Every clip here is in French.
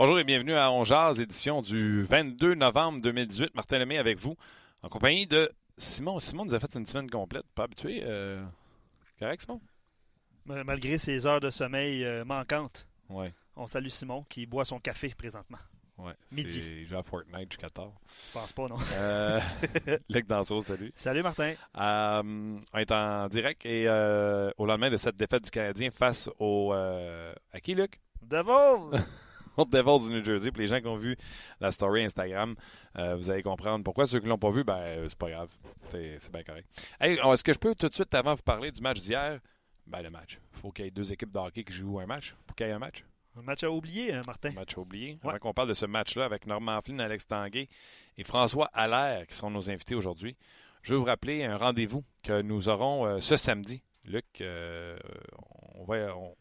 Bonjour et bienvenue à On édition du 22 novembre 2018. Martin Lemay avec vous, en compagnie de Simon. Simon nous a fait une semaine complète, pas habitué. Euh... Correct, Simon? Malgré ses heures de sommeil euh, manquantes. Ouais. On salue Simon qui boit son café présentement. Ouais. Midi. Il joue à Fortnite jusqu'à tard. Je pense pas, non. Euh, Luc Danseau, salut. Salut, Martin. Euh, on est en direct et euh, au lendemain de cette défaite du Canadien face au. À qui, Luc? Devils! Au Devils du New Jersey. Pour les gens qui ont vu la story Instagram, euh, vous allez comprendre pourquoi. Ceux qui ne l'ont pas vu, ben, euh, c'est pas grave. C'est bien correct. Hey, est-ce que je peux tout de suite, avant de vous parler du match d'hier, ben, le match. Il faut qu'il y ait deux équipes de hockey qui jouent un match. Pour qu'il y ait un match. Un match à oublier, hein, Martin. Un match à oublier. Ouais. Avant qu'on parle de ce match-là avec Normand Flynn, Alex Tanguay et François Allaire, qui seront nos invités aujourd'hui, je veux vous rappeler un rendez-vous que nous aurons euh, ce samedi. Luc, euh, on, va, on,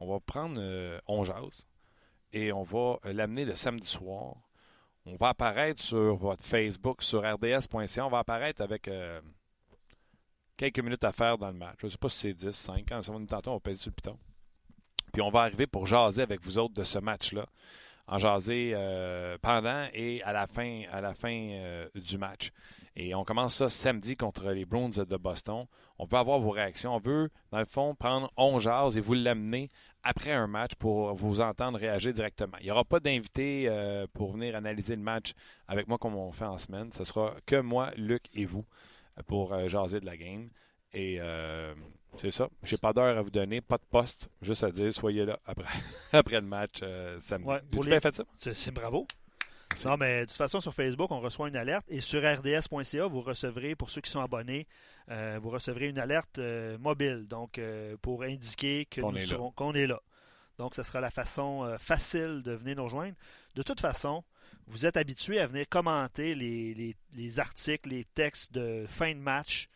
on va prendre euh, On Jase et on va euh, l'amener le samedi soir. On va apparaître sur votre Facebook, sur rds.ca. On va apparaître avec euh, quelques minutes à faire dans le match. Je ne sais pas si c'est 10, 5. Quand nous on va peser sur le piton. Puis on va arriver pour jaser avec vous autres de ce match-là. En jaser euh, pendant et à la fin, à la fin du match. Et on commence ça samedi contre les Bruins de Boston. On veut avoir vos réactions. On veut, dans le fond, prendre on jase et vous l'amener après un match pour vous entendre réagir directement. Il n'y aura pas d'invité euh, pour venir analyser le match avec moi comme on fait en semaine. Ce sera que moi, Luc et vous euh, pour euh, jaser de la game. Et euh, c'est ça. J'ai pas d'heure à vous donner, pas de poste, juste à dire soyez là après, après le match samedi. Ouais, pour bien fait ça? C'est c'est bravo. Non, mais de toute façon, sur Facebook, on reçoit une alerte et sur rds.ca, vous recevrez, pour ceux qui sont abonnés, euh, vous recevrez une alerte euh, mobile, donc euh, pour indiquer que Qu'on nous est serons- qu'on est là. Donc, ce sera la façon facile de venir nous rejoindre. De toute façon, vous êtes habitués à venir commenter les, les- les articles, les textes de fin de match.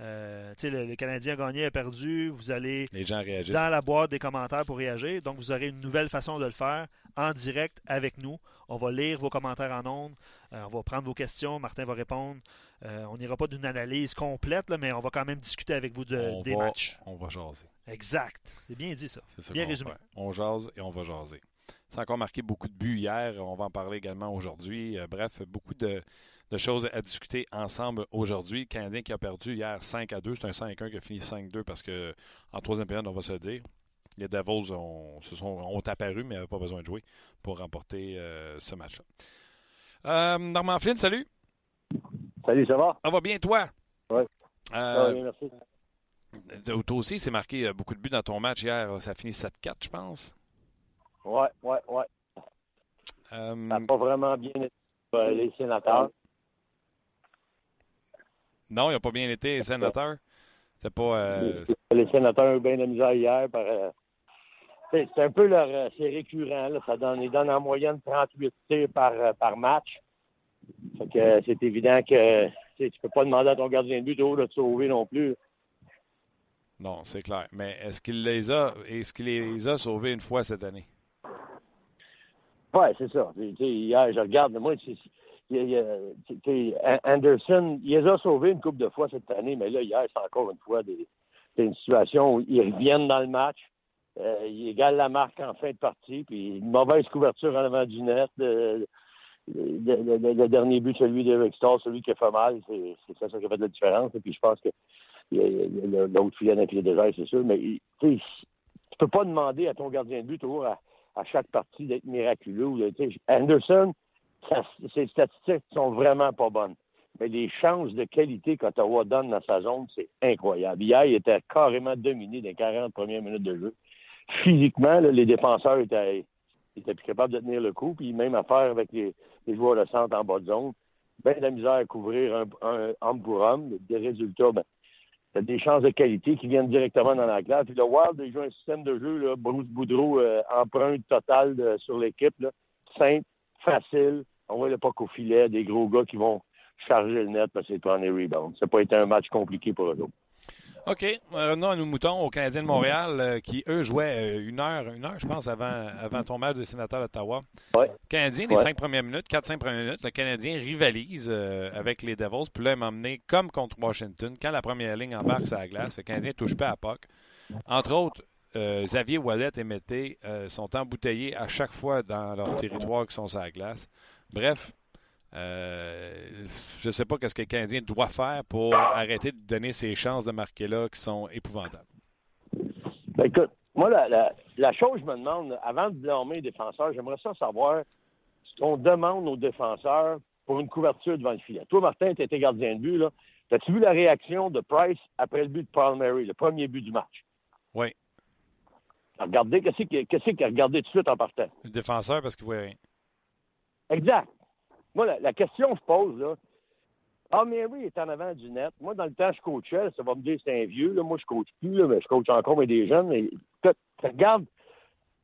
Euh, le, le Canadien a gagné, a perdu. Vous allez Les gens réagissent. dans la boîte des commentaires pour réagir. Donc, vous aurez une nouvelle façon de le faire en direct avec nous. On va lire vos commentaires en ondes. Euh, on va prendre vos questions. Martin va répondre. Euh, on n'ira pas d'une analyse complète, là, mais on va quand même discuter avec vous de- on, des va, matchs. on va jaser. Exact. C'est bien dit, ça. C'est Bien résumé. On jase et on va jaser. Ça a encore marqué beaucoup de buts hier. On va en parler également aujourd'hui. Bref, beaucoup de, de choses à discuter ensemble aujourd'hui. Le Canadien qui a perdu hier 5 à 2. C'est un 5-1 qui a fini 5-2 parce que en troisième période, on va se le dire. Les Devils ont, se sont, ont apparu, mais n'avaient pas besoin de jouer pour remporter euh, ce match-là. Euh, Normand Flynn, salut. Salut, ça va? Ça va bien, toi? Ouais. Euh, oui, merci. toi aussi, c'est marqué euh, beaucoup de buts dans ton match hier. Ça a fini 7-4, je pense. Ouais, ouais, ouais. Euh, Ça n'a pas vraiment bien été les sénateurs. Non, il n'a pas bien été, les sénateurs. C'est pas. euh, Les sénateurs ont eu bien de la misère hier. Par, euh, c'est un peu leur. euh, C'est récurrent. Là. Ça donne, ils donnent en moyenne 38 tirs par, par match. Fait que c'est évident que tu tu peux pas demander à ton gardien de but d'eau de te sauver non plus. non, c'est clair. Mais est-ce qu'il les a est-ce qu'il les a sauvés une fois cette année? Ouais, c'est ça. Tu sais, hier, je regarde, moi, Anderson, il les a sauvés une couple de fois cette année, mais là, hier, c'est encore une fois des, une situation où ils reviennent dans le match. Euh, ils égalent la marque en fin de partie, puis une mauvaise couverture en avant du net. Le, le- dernier but, celui d'Eric Starr, celui qui a fait mal, c'est ça, qui a fait de la différence. Et puis je pense que l'autre filet d'un filet désert, c'est sûr, mais tu peux pas demander à ton gardien de but toujours à, à chaque partie d'être miraculeux. de- Anderson, ses statistiques sont vraiment pas bonnes. Mais les chances de qualité qu'Ottawa donne dans sa zone, c'est incroyable. Hier, il était carrément dominé les 40 premières minutes de jeu. Physiquement, les défenseurs étaient, étaient plus capables de tenir le coup. Puis même affaire avec les, joueurs de centre en bas de zone. Ben de la misère à couvrir un, homme pour homme. Des résultats, ben, des chances de qualité qui viennent directement dans la classe. Puis le Wild, ils jouent un système de jeu, Bruce Boudreau, euh, empreinte totale de- sur l'équipe. Simple, facile. On voit le pas qu'au filet, des gros gars qui vont charger le net parce qu'ils prennent les rebounds. Ça n'a pas été un match compliqué pour eux autres. OK. Euh, Revenons à nos moutons, aux Canadiens de Montréal, euh, qui, eux, jouaient euh, une heure, une heure, je pense, avant, avant ton match des sénateurs d'Ottawa. Ouais. Canadien, les Ouais. cinq premières minutes, quatre, cinq premières minutes, le Canadien rivalise euh, avec les Devils. Puis là, il m'a emmené comme contre Washington. Quand la première ligne embarque sur la glace, le Canadien ne touche pas à POC. Entre autres, Xavier Wallet et Mété sont embouteillés à chaque fois dans leur territoire qui sont sur la glace. Bref, je ne sais pas ce que le Canadien doit faire pour arrêter de donner ces chances de marquer là qui sont épouvantables. Ben, écoute, moi, la, chose je me demande, avant de blâmer les défenseurs, j'aimerais ça savoir ce qu'on demande aux défenseurs pour une couverture devant le filet. Toi, Martin, tu étais gardien de but, là. As-tu vu la réaction de Price après le but de Paul Mary, le premier but du match? Oui. Regardez, qu'est-ce qu'il a regardé tout de suite en partant? Le défenseur, parce qu'il voit rien. Exact. Moi, la, question que je pose, là, Paul Mary est en avant du net. Moi, dans le temps, je coachais, ça va me dire c'est un vieux. Là. Moi, je coach plus, mais je coach encore avec des jeunes. Mais, regarde,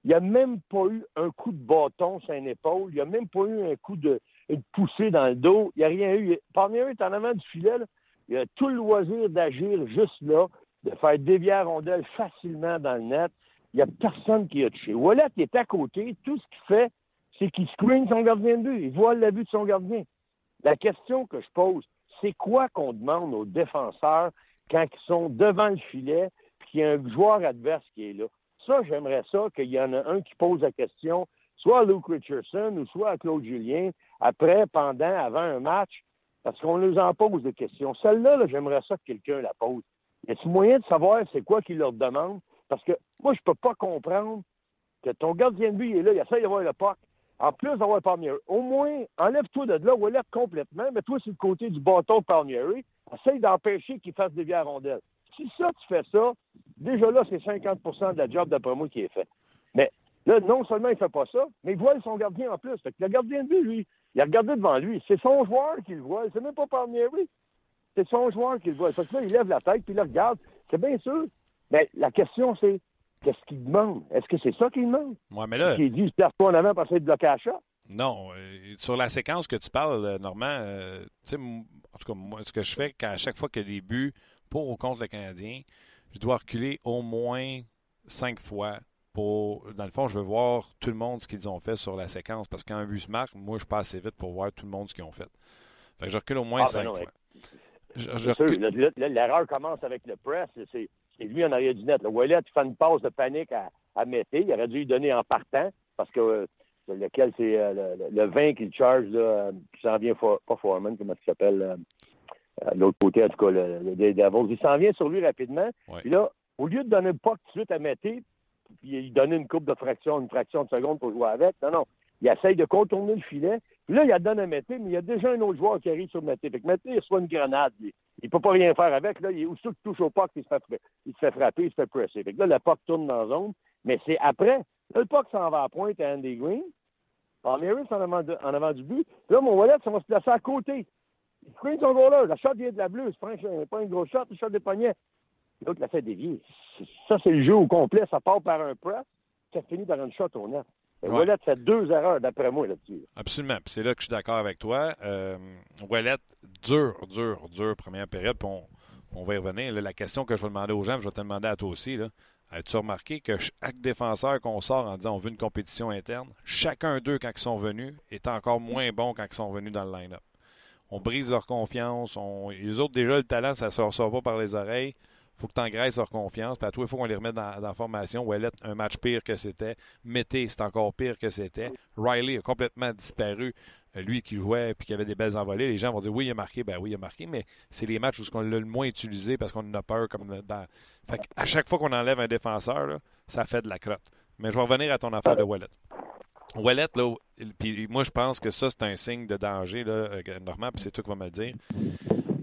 il n'y a même pas eu un coup de bâton sur une épaule. Il n'y a même pas eu un coup de poussée dans le dos. Il n'y a rien eu. Paul Mary est en avant du filet. Là. Il a tout le loisir d'agir juste là, de faire dévier la rondelle facilement dans le net. Il n'y a personne qui a touché. Wallet est à côté. Tout ce qu'il fait, c'est qu'il screen son gardien de but. Il voit la vue de son gardien. La question que je pose, c'est quoi qu'on demande aux défenseurs quand ils sont devant le filet et qu'il y a un joueur adverse qui est là? Ça, j'aimerais ça qu'il y en a un qui pose la question, soit à Luke Richardson ou soit à Claude Julien, après, pendant, avant un match, parce qu'on nous en pose des questions. Celle-là, j'aimerais ça que quelqu'un la pose. Y a-t-il moyen de savoir c'est quoi qu'il leur demande? Parce que moi, je peux pas comprendre que ton gardien de but est là, il essaie d'avoir le puck. En plus d'avoir Palmieri, au moins, enlève-toi de là, enlève complètement, mets-toi sur le côté du bâton de Palmieri, essaye d'empêcher qu'il fasse des à rondelles. Si ça, tu fais ça, déjà là, c'est 50% de la job, d'après moi, qui est fait. Mais là, non seulement il fait pas ça, mais il voit son gardien en plus. Fait que le gardien de but, lui, il a regardé devant lui. C'est son joueur qui le voit. C'est même pas Palmieri. C'est son joueur qui le voit. Fait là, il lève la tête, puis il le regarde. C'est bien sûr. Mais la question, c'est qu'est-ce qu'il demande? Est-ce que c'est ça qu'il demande? Moi, mais là. Qu'il dit, je pas en avant de bloquer à chat? Non. Euh, sur la séquence que tu parles, euh, Normand, euh, tu sais, en tout cas, moi, ce que je fais, qu'à chaque fois qu'il y a des buts pour ou contre le Canadien, je dois reculer au moins cinq fois pour, dans le fond, je veux voir tout le monde ce qu'ils ont fait sur la séquence. Parce qu'un but se marque, moi, je passe assez vite pour voir tout le monde ce qu'ils ont fait. Fait que je recule au moins ah, ben cinq fois. L'erreur commence avec le press. C'est lui en arrière du net. Le Wallet fait une passe de panique à, à Mété. Il aurait dû lui donner en partant parce que euh, lequel c'est euh, le, 20 qu'il charge, là, euh, qui s'en vient, pas Foreman, comment il s'appelle, l'autre côté, en tout cas, le, le, Il s'en vient sur lui rapidement. Puis là, au lieu de donner le pas tout de suite à Mété, puis il donne une coupe de fraction, une fraction de seconde pour jouer avec. Non, non. Il essaye de contourner le filet. Puis là, il a donné à Mété, mais il y a déjà un autre joueur qui arrive sur Mété. Fait que Mété, il reçoit une grenade. Il ne peut pas rien faire avec. Là, il est aussi qu'il touche au puck, il se, fait, il se fait frapper, il se fait presser. Fait que là, le puck tourne dans la zone. Mais c'est après. Là, le puck s'en va à pointe à Andy Green. Palmieri, en avant, en avant du but. Là, mon wallet, ça va se placer à côté. Il screen son goal-là. La shot vient de la bleue. C'est pas, un, gros shot, le shot des poignets. L'autre l'a fait dévier. Ça, c'est le jeu au complet. Ça part par un press, ça finit par une shot au net. Ouais. fait deux erreurs, d'après moi, là-dessus. Absolument. Puis c'est là que je suis d'accord avec toi. Euh, dur, dur, dur, première période. Puis on, va y revenir. la question que je vais demander aux gens, je vais te demander à toi aussi. As-tu remarqué que chaque défenseur qu'on sort en disant on veut une compétition interne, chacun d'eux, quand ils sont venus, est encore moins bon quand ils sont venus dans le line-up? On brise leur confiance. Les autres, déjà, le talent, ça ne sort, sort pas par les oreilles faut que tu engraisses leur confiance. Puis à toi, il faut qu'on les remette dans, la formation. Ouellet, un match pire que c'était. Mété, c'est encore pire que c'était. Riley a complètement disparu. Euh, lui qui jouait puis qui avait des belles envolées, les gens vont dire oui, il a marqué. Ben oui, il a marqué, mais c'est les matchs où on l'a le moins utilisé parce qu'on a peur. comme dans... Fait à chaque fois qu'on enlève un défenseur, ça fait de la crotte. Mais je vais revenir à ton affaire de Wallet. Wallet, là, puis moi, je pense que ça, c'est un signe de danger, là, euh, Normand, puis c'est toi qui vas me le dire.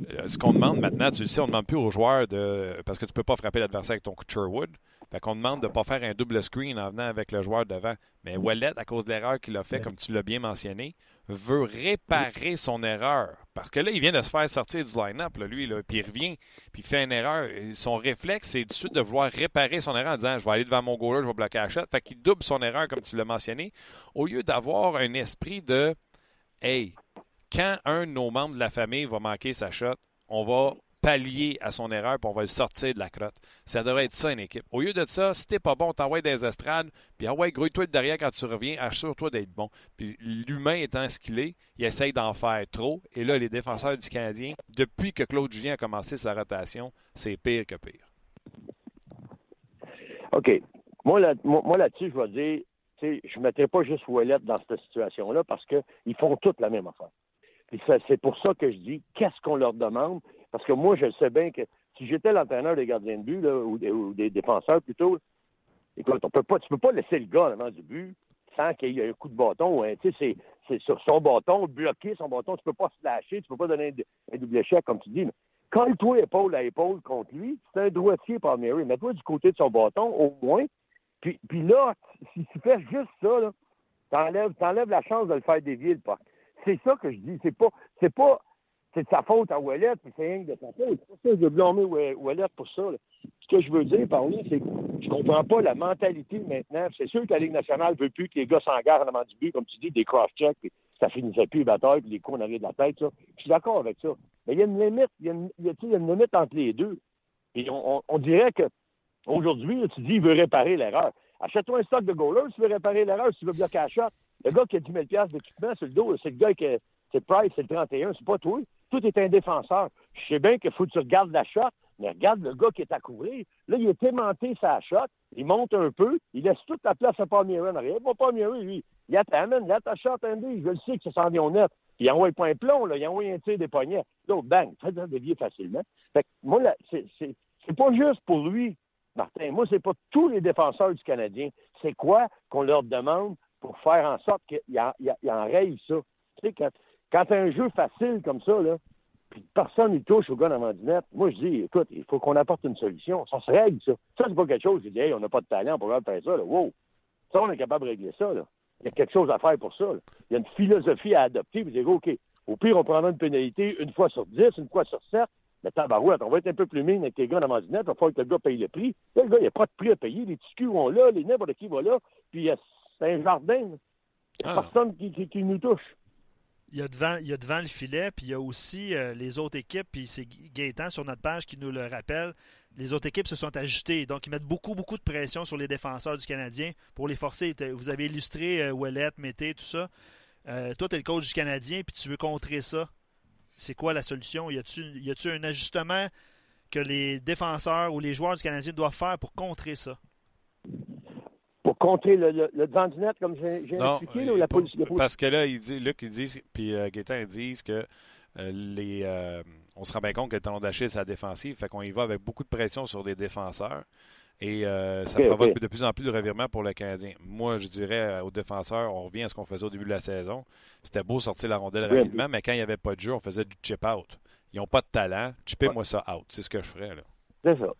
Euh, ce qu'on demande maintenant, tu le sais, on ne demande plus aux joueurs de. Parce que tu ne peux pas frapper l'adversaire avec ton coup de Sherwood. Fait qu'on demande de ne pas faire un double screen en venant avec le joueur devant. Mais Wallet, à cause de l'erreur qu'il a fait, comme tu l'as bien mentionné, veut réparer son erreur. Parce que là, il vient de se faire sortir du line-up, lui, là, puis il revient, puis il fait une erreur. Son réflexe, c'est tout de suite de vouloir réparer son erreur en disant Je vais aller devant mon goaler, je vais bloquer la shot. Fait qu'il double son erreur, comme tu l'as mentionné, au lieu d'avoir un esprit de Hey, quand un de nos membres de la famille va manquer sa shot, on va pallier à son erreur puis on va le sortir de la crotte. Ça devrait être ça une équipe. Au lieu de ça, si t'es pas bon, t'envoies des estrades, puis envoie grouille-toi de derrière quand tu reviens, assure-toi d'être bon. Puis l'humain étant ce qu'il est, il essaye d'en faire trop. Et là, les défenseurs du Canadien, depuis que Claude Julien a commencé sa rotation, c'est pire que pire. OK. Moi, là, moi, là-dessus, je vais dire, je ne mettrai pas juste Ouellet dans cette situation-là parce qu'ils font toutes la même affaire. C'est pour ça que je dis, qu'est-ce qu'on leur demande? Parce que moi, je sais bien que si j'étais l'entraîneur des gardiens de but, ou, des, défenseurs plutôt, écoute, on peut pas, tu peux pas laisser le gars avant du but sans qu'il y ait un coup de bâton. Hein. c'est, sur son bâton, bloquer son bâton, tu peux pas se lâcher, tu peux pas donner un, double échec, comme tu dis. Mais colle-toi épaule à épaule contre lui, c'est un droitier, par Mary. Mets-toi du côté de son bâton, au moins. Puis, puis là, si tu fais juste ça, là, t'enlèves, t'enlèves la chance de le faire dévier le puck. C'est ça que je dis. C'est pas, c'est pas, c'est de sa faute à Wallet, puis c'est rien que de sa faute. C'est pas ça je veux blâmer Wallet pour ça. Ce que je veux dire par là, c'est que je comprends pas la mentalité maintenant. C'est sûr que la Ligue nationale veut plus que les gars s'engarent en avant du but, comme tu dis, des cross-checks, puis ça finissait plus les batailles, puis les coups en arrière de la tête. Ça. Je suis d'accord avec ça. Mais il y a une limite, il y a une, il y a une limite entre les deux. Et on, dirait que aujourd'hui, tu dis, il veut réparer l'erreur. Achète-toi un stock de goalers, tu veux réparer l'erreur, si tu veux bloquer la. Le gars qui a 10 000 d'équipement sur le dos, c'est le gars qui c'est Price, c'est le 31, c'est pas toi. Tout est un défenseur. Je sais bien qu'il faut que tu regardes la shot, mais regarde le gars qui est à couvrir. Là, il est aimanté sa shot, il monte un peu, il laisse toute la place à Palmieri en arrière. Pas Palmieri, lui. Il t'amène, là, ta shot, Andy, je le sais que ça s'en vient net. Il envoie le point plomb, là, il envoie un tir des poignets. L'autre, bang, ça dévier facilement. Fait que moi, là, c'est, c'est, pas juste pour lui, Martin. Moi, c'est pas tous les défenseurs du Canadien. C'est quoi qu'on leur demande pour faire en sorte qu'ils en, en rayent ça? Tu sais, quand, quand tu as un jeu facile comme ça, là, puis personne n'y touche au gars du net, moi, je dis, écoute, il faut qu'on apporte une solution. Ça se règle, ça. Ça, c'est pas quelque chose. Je dis, hey, on n'a pas de talent pour faire ça. Là. Wow! Ça, on est capable de régler ça. Là. Il y a quelque chose à faire pour ça. Il y a une philosophie à adopter. Vous dire, OK, au pire, on prendra une pénalité une fois sur dix, une fois sur sept. Mais tabarouette, on va être un peu plus mine avec les gars du net. Il va falloir que le gars paye le prix. Là, le gars, il n'y a pas de prix à payer. Les petits culs vont là, les n'importe qui vont là. Puis c'est un jardin. Il n'y a ah. personne qui, qui nous touche il y, a devant, il y a devant le filet, puis il y a aussi euh, les autres équipes, puis c'est Gaétan sur notre page qui nous le rappelle. Les autres équipes se sont ajustées, donc ils mettent beaucoup, beaucoup de pression sur les défenseurs du Canadien pour les forcer. Vous avez illustré euh, Ouellet, Mété, tout ça. Euh, toi, tu es le coach du Canadien, puis tu veux contrer ça. C'est quoi la solution? Y a-t-il un ajustement que les défenseurs ou les joueurs du Canadien doivent faire pour contrer ça? Pour contrer le, le, devant du net, comme j'ai expliqué, ou la police, Parce que là, il dit, Luc, il dit, puis euh, Gaétan, ils disent que euh, les, euh, on se rend bien compte que le talon d'Achille, c'est la défensive, fait qu'on y va avec beaucoup de pression sur les défenseurs. Et ça provoque de plus en plus de revirements pour le Canadien. Moi, je dirais aux défenseurs, on revient à ce qu'on faisait au début de la saison. C'était beau sortir la rondelle rapidement, mais quand il n'y avait pas de jeu, on faisait du chip-out. Ils n'ont pas de talent. Chipez-moi ça out. C'est ce que je ferais. C'est ça.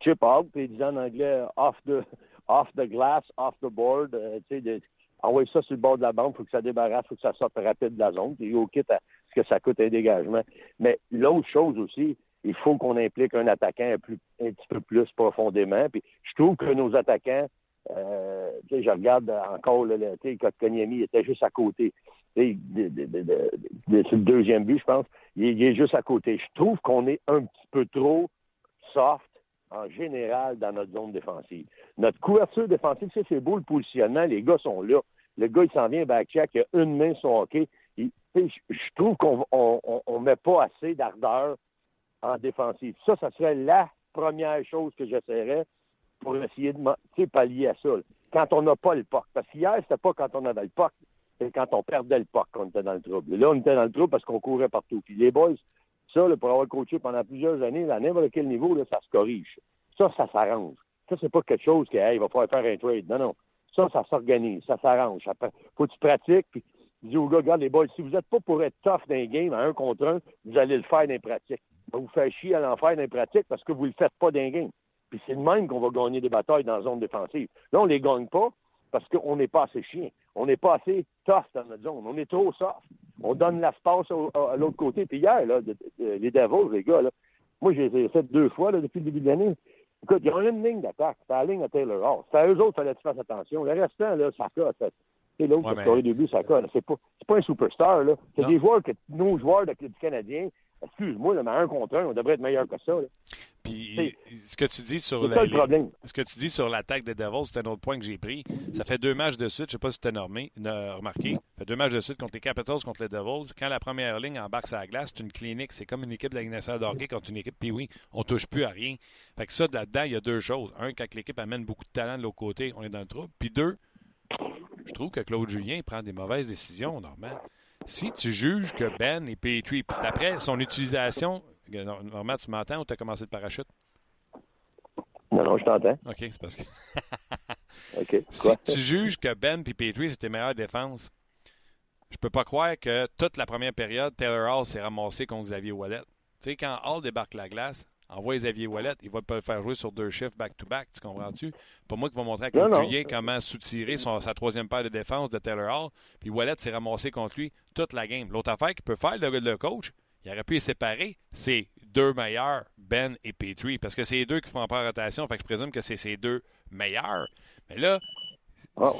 Chip-out, puis disant en anglais off the, off the glass, off the board, euh, tu sais, envoyer ça sur le bord de la bande, faut que ça débarrasse, faut que ça sorte rapide de la zone, puis au kit à ce que ça coûte un dégagement. Mais l'autre chose aussi, il faut qu'on implique un attaquant un, petit peu plus profondément. Puis je trouve que nos attaquants, euh, je regarde encore, le, Konyemi était juste à côté. Tu sais, c'est le deuxième but, je pense. il, est juste à côté. Je trouve qu'on est un petit peu trop soft en général dans notre zone défensive. Notre couverture défensive, c'est beau le positionnement, les gars sont là. Le gars, il s'en vient back-check, il a une main sur hockey. je trouve qu'on on, met pas assez d'ardeur en défensive. Ça, ça serait la première chose que j'essaierais pour essayer de pallier à ça. Quand on n'a pas le POC. Parce qu'hier, c'était pas quand on avait le POC, c'est quand on perdait le POC qu'on était dans le trouble. Là, on était dans le trouble parce qu'on courait partout. Puis les boys, ça, pour avoir coaché pendant plusieurs années, à n'importe quel niveau, là, ça se corrige. Ça, ça s'arrange. Ça, c'est pas quelque chose qui, il va falloir faire un trade. Non, non. Ça, ça s'organise, ça s'arrange. Faut que tu pratiques, puis dis aux gars, les boys, si vous n'êtes pas pour être tough dans les games à un contre un, vous allez le faire dans les pratiques. Vous faire chier à l'en faire dans les pratiques parce que vous ne le faites pas dans les games. Puis c'est de même qu'on va gagner des batailles dans la zone défensive. Là, on les gagne pas parce qu'on n'est pas assez chien. On n'est pas assez tough dans notre zone. On est trop soft. On donne l'espace à l'autre côté. Puis hier, là, les Devils, les gars, là, moi, j'ai fait deux fois là, depuis le début de l'année. Écoute, ils ont une ligne d'attaque. C'est la ligne à Taylor Hall. C'est à eux autres qu'il fallait que tu fasses attention. Le restant, là, ça colle. C'est l'autre qui a début, ça colle. C'est pas, pas un superstar, là. C'est des joueurs que nos joueurs du Canadien excuse-moi, mais un contre un, on devrait être meilleur que ça. Là. Puis ce que tu dis sur ce que tu dis sur l'attaque des Devils, c'est un autre point que j'ai pris. Ça fait deux matchs de suite, je sais pas si tu as remarqué. Ça fait deux matchs de suite contre les Capitals, contre les Devils. Quand la première ligne embarque sur la glace, c'est une clinique. C'est comme une équipe de la Ligue nationale de hockey contre une équipe. Puis oui, on touche plus à rien. Fait que ça, là-dedans, il y a deux choses. Un, quand l'équipe amène beaucoup de talent de l'autre côté, on est dans le trou. Puis deux, je trouve que Claude Julien prend des mauvaises décisions, Normand. Si tu juges que Ben et Petrie, d'après son utilisation, Normand, tu m'entends ou tu as commencé le parachute? Non, non, je t'entends. OK, c'est parce que. OK. Si tu juges que Ben et Petrie, c'était meilleure défense, je peux pas croire que toute la première période, Taylor Hall s'est ramassé contre Xavier Wallet. Tu sais, quand Hall débarque la glace, envoie Xavier Wallet, il va pas le faire jouer sur deux chiffres back-to-back, tu comprends-tu? Pas moi qui va montrer à Claude Julien comment soutirer sa troisième paire de défense de Taylor Hall, puis Wallet s'est ramassé contre lui toute la game. L'autre affaire qu'il peut faire, le, le coach, il aurait pu les séparer, c'est deux meilleurs, Ben et Petrie, parce que c'est les deux qui font pas en rotation, fait que je présume que c'est ces deux meilleurs. Mais là, oh.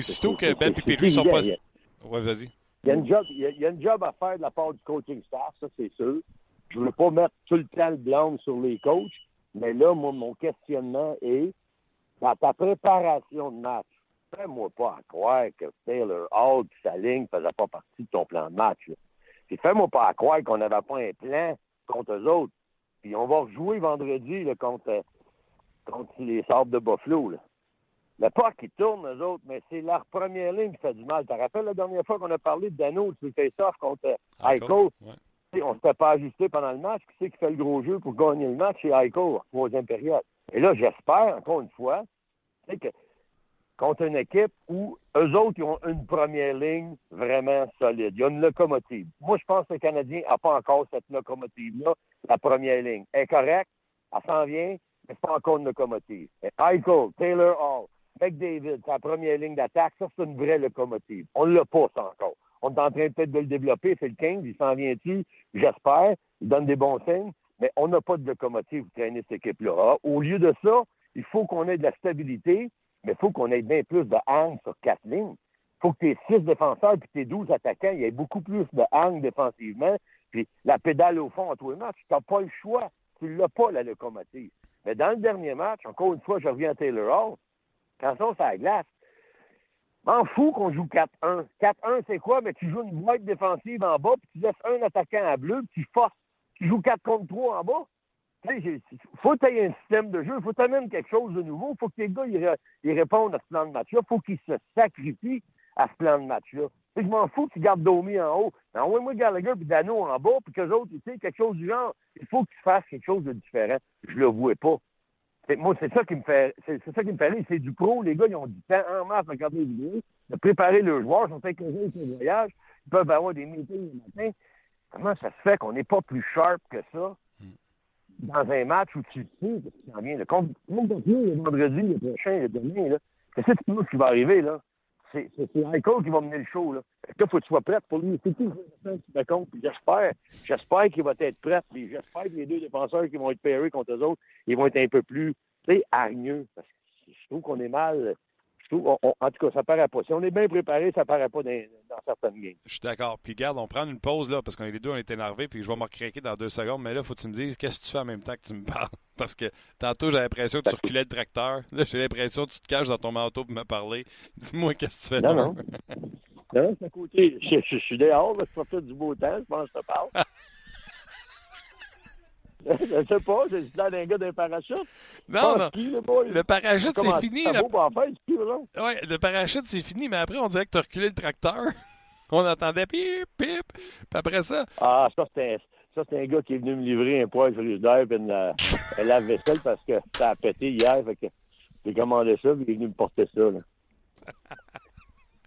surtout que Ben et Petrie sont pas... Ouais, vas-y. Il y, a une job, il, y a, une job à faire de la part du coaching staff, ça c'est sûr. Je ne veux pas mettre tout le temps le blanc sur les coachs, mais là, moi, mon questionnement est dans ta préparation de match, fais-moi pas croire que Taylor Hall et sa ligne ne faisaient pas partie de ton plan de match. Puis fais-moi pas croire qu'on n'avait pas un plan contre eux autres. Puis on va rejouer vendredi contre, contre les Sables de Buffalo. Là. Le pas qui tourne, eux autres, mais c'est leur première ligne qui fait du mal. Tu te rappelles la dernière fois qu'on a parlé de Dano sur le face-off contre Aiko? Ouais. On ne s'était pas ajusté pendant le match. Qui c'est qui fait le gros jeu pour gagner le match? C'est Aiko, troisième période. Et là, j'espère, encore une fois, que contre une équipe où eux autres, ils ont une première ligne vraiment solide. Il y a une locomotive. Moi, je pense que le Canadien n'a pas encore cette locomotive-là, la première ligne. Elle est correcte, elle s'en vient, mais c'est pas encore une locomotive. Eichel, Taylor Hall, McDavid, sa première ligne d'attaque, ça, c'est une vraie locomotive. On ne l'a pas, ça, encore. On est en train peut-être de le développer, c'est le 15, il s'en vient-tu, j'espère, il donne des bons signes, mais on n'a pas de locomotive pour traîner cette équipe-là. Au lieu de ça, il faut qu'on ait de la stabilité, mais il faut qu'on ait bien plus de hang sur quatre lignes. Il faut que tes six défenseurs puis tes douze attaquants, il y ait beaucoup plus de hang défensivement. Puis la pédale au fond à tous les matchs, tu n'as pas le choix. Tu l'as pas, la locomotive. Mais dans le dernier match, encore une fois, je reviens à Taylor Hall, quand on sur la glace, m'en fous qu'on joue 4-1. 4-1, c'est quoi? Mais tu joues une boîte défensive en bas, puis tu laisses un attaquant à bleu, puis tu forces. Tu joues 4 contre 3 en bas. Il faut que tu un système de jeu, il faut que tu quelque chose de nouveau, il faut que tes gars ils, répondent à ce plan de match-là, il faut qu'ils se sacrifient à ce plan de match-là. Je m'en fous que tu gardes Domi en haut. Envoie-moi Gallagher et Dano en bas, puis qu'eux autres, tu sais, quelque chose du genre. Il faut que tu fasses quelque chose de différent. Je le vois pas. Moi, c'est ça qui me fait c'est ça qui me fait rire. C'est du pro. Les gars, ils ont du temps en masse à regarder les vidéos, de préparer leurs joueurs, ils sont inquiétés sur le voyage, ils peuvent avoir des meetings le matin. Comment ça se fait qu'on n'est pas plus sharp que ça? dans un match où tu sais que tu s'en viens? Le le vendredi, le prochain, le demain, là, tu penses qui va arriver, là? C'est Michael qui va mener le show, là. Là, faut que tu sois prêt pour lui. C'est tout. J'espère, j'espère qu'il va être prêt. J'espère que les deux défenseurs qui vont être pairés contre eux autres, ils vont être un peu plus, hargneux. Parce que je trouve qu'on est mal en tout cas, ça paraît pas. Si on est bien préparé, ça paraît pas dans, certaines games. Je suis d'accord. Puis garde, on prend une pause là, parce qu'on est les deux, on est énervés, puis je vais me recraquer dans deux secondes. Mais là, il faut que tu me dises qu'est-ce que tu fais en même temps que tu me parles? Parce que tantôt, j'ai l'impression que tu reculais le tracteur. Là, j'ai l'impression que tu te caches dans ton manteau pour me parler. Dis-moi qu'est-ce que tu fais. Non, non. non, c'est à côté. Je, suis dehors, là, je du beau temps, je pense que je te parle. Je sais pas, c'est dans un gars d'un parachute. Non, non. le, parachute, c'est fini. La... ouais, le parachute, c'est fini, mais après, on dirait que tu as reculé le tracteur. on entendait pip, pip. Puis après ça. Ah, ça, c'était. Ça, c'est un gars qui est venu me livrer un poêle frigidaire et une, une lave-vaisselle parce que ça a pété hier. Fait que j'ai commandé ça et il est venu me porter ça. Là.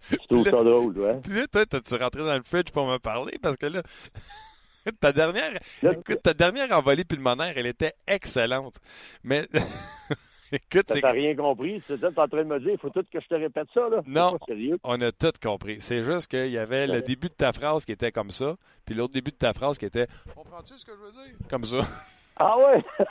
Je trouve ça drôle, ouais. Puis là, toi, t'as-tu rentré dans le fridge pour me parler? Parce que là, ta dernière, écoute, ta dernière envolée pulmonaire, elle était excellente. Mais écoute, c'est. T'as rien compris. C'est ça, t'es en train de me dire, il faut tout que je te répète ça, là. Non. On a tout compris. C'est juste qu'il y avait le début de ta phrase qui était comme ça, puis l'autre début de ta phrase qui était Comprends-tu ce que je veux dire? Comme ça. Ah ouais?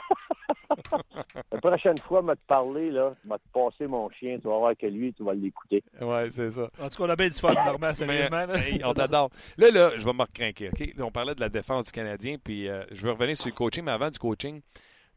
La prochaine fois, je vais te parler, là, je vais te passer mon chien, tu vas voir que lui, tu vas l'écouter. Oui, c'est ça. En tout cas, on a bien du fun, Normand, sérieusement. hey, on t'adore. Là, là, je vais me recrinquer, OK? on parlait de la défense du Canadien, puis euh, je vais revenir sur le coaching, mais avant du coaching,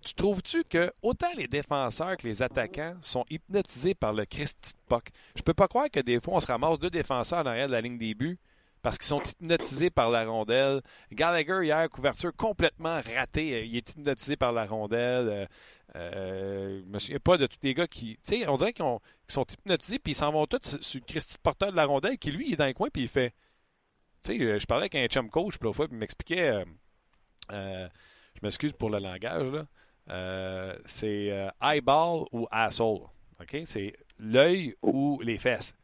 tu trouves-tu que autant les défenseurs que les attaquants sont hypnotisés par le Christy de puck? Je peux pas croire que des fois, on se ramasse deux défenseurs en arrière de la ligne des buts parce qu'ils sont hypnotisés par la rondelle. Gallagher, hier, couverture complètement ratée. Il est hypnotisé par la rondelle. Euh, euh, je pas de tous les gars qui. Tu sais, on dirait qu'ils sont hypnotisés puis ils s'en vont tous sur le Christy porteur de la rondelle qui, lui, est dans le coin puis il fait. Tu sais, je parlais avec un chum coach l'autre fois puis il m'expliquait. Euh, je m'excuse pour le langage, là. Euh, c'est euh, eyeball ou asshole. OK? C'est l'œil ou les fesses.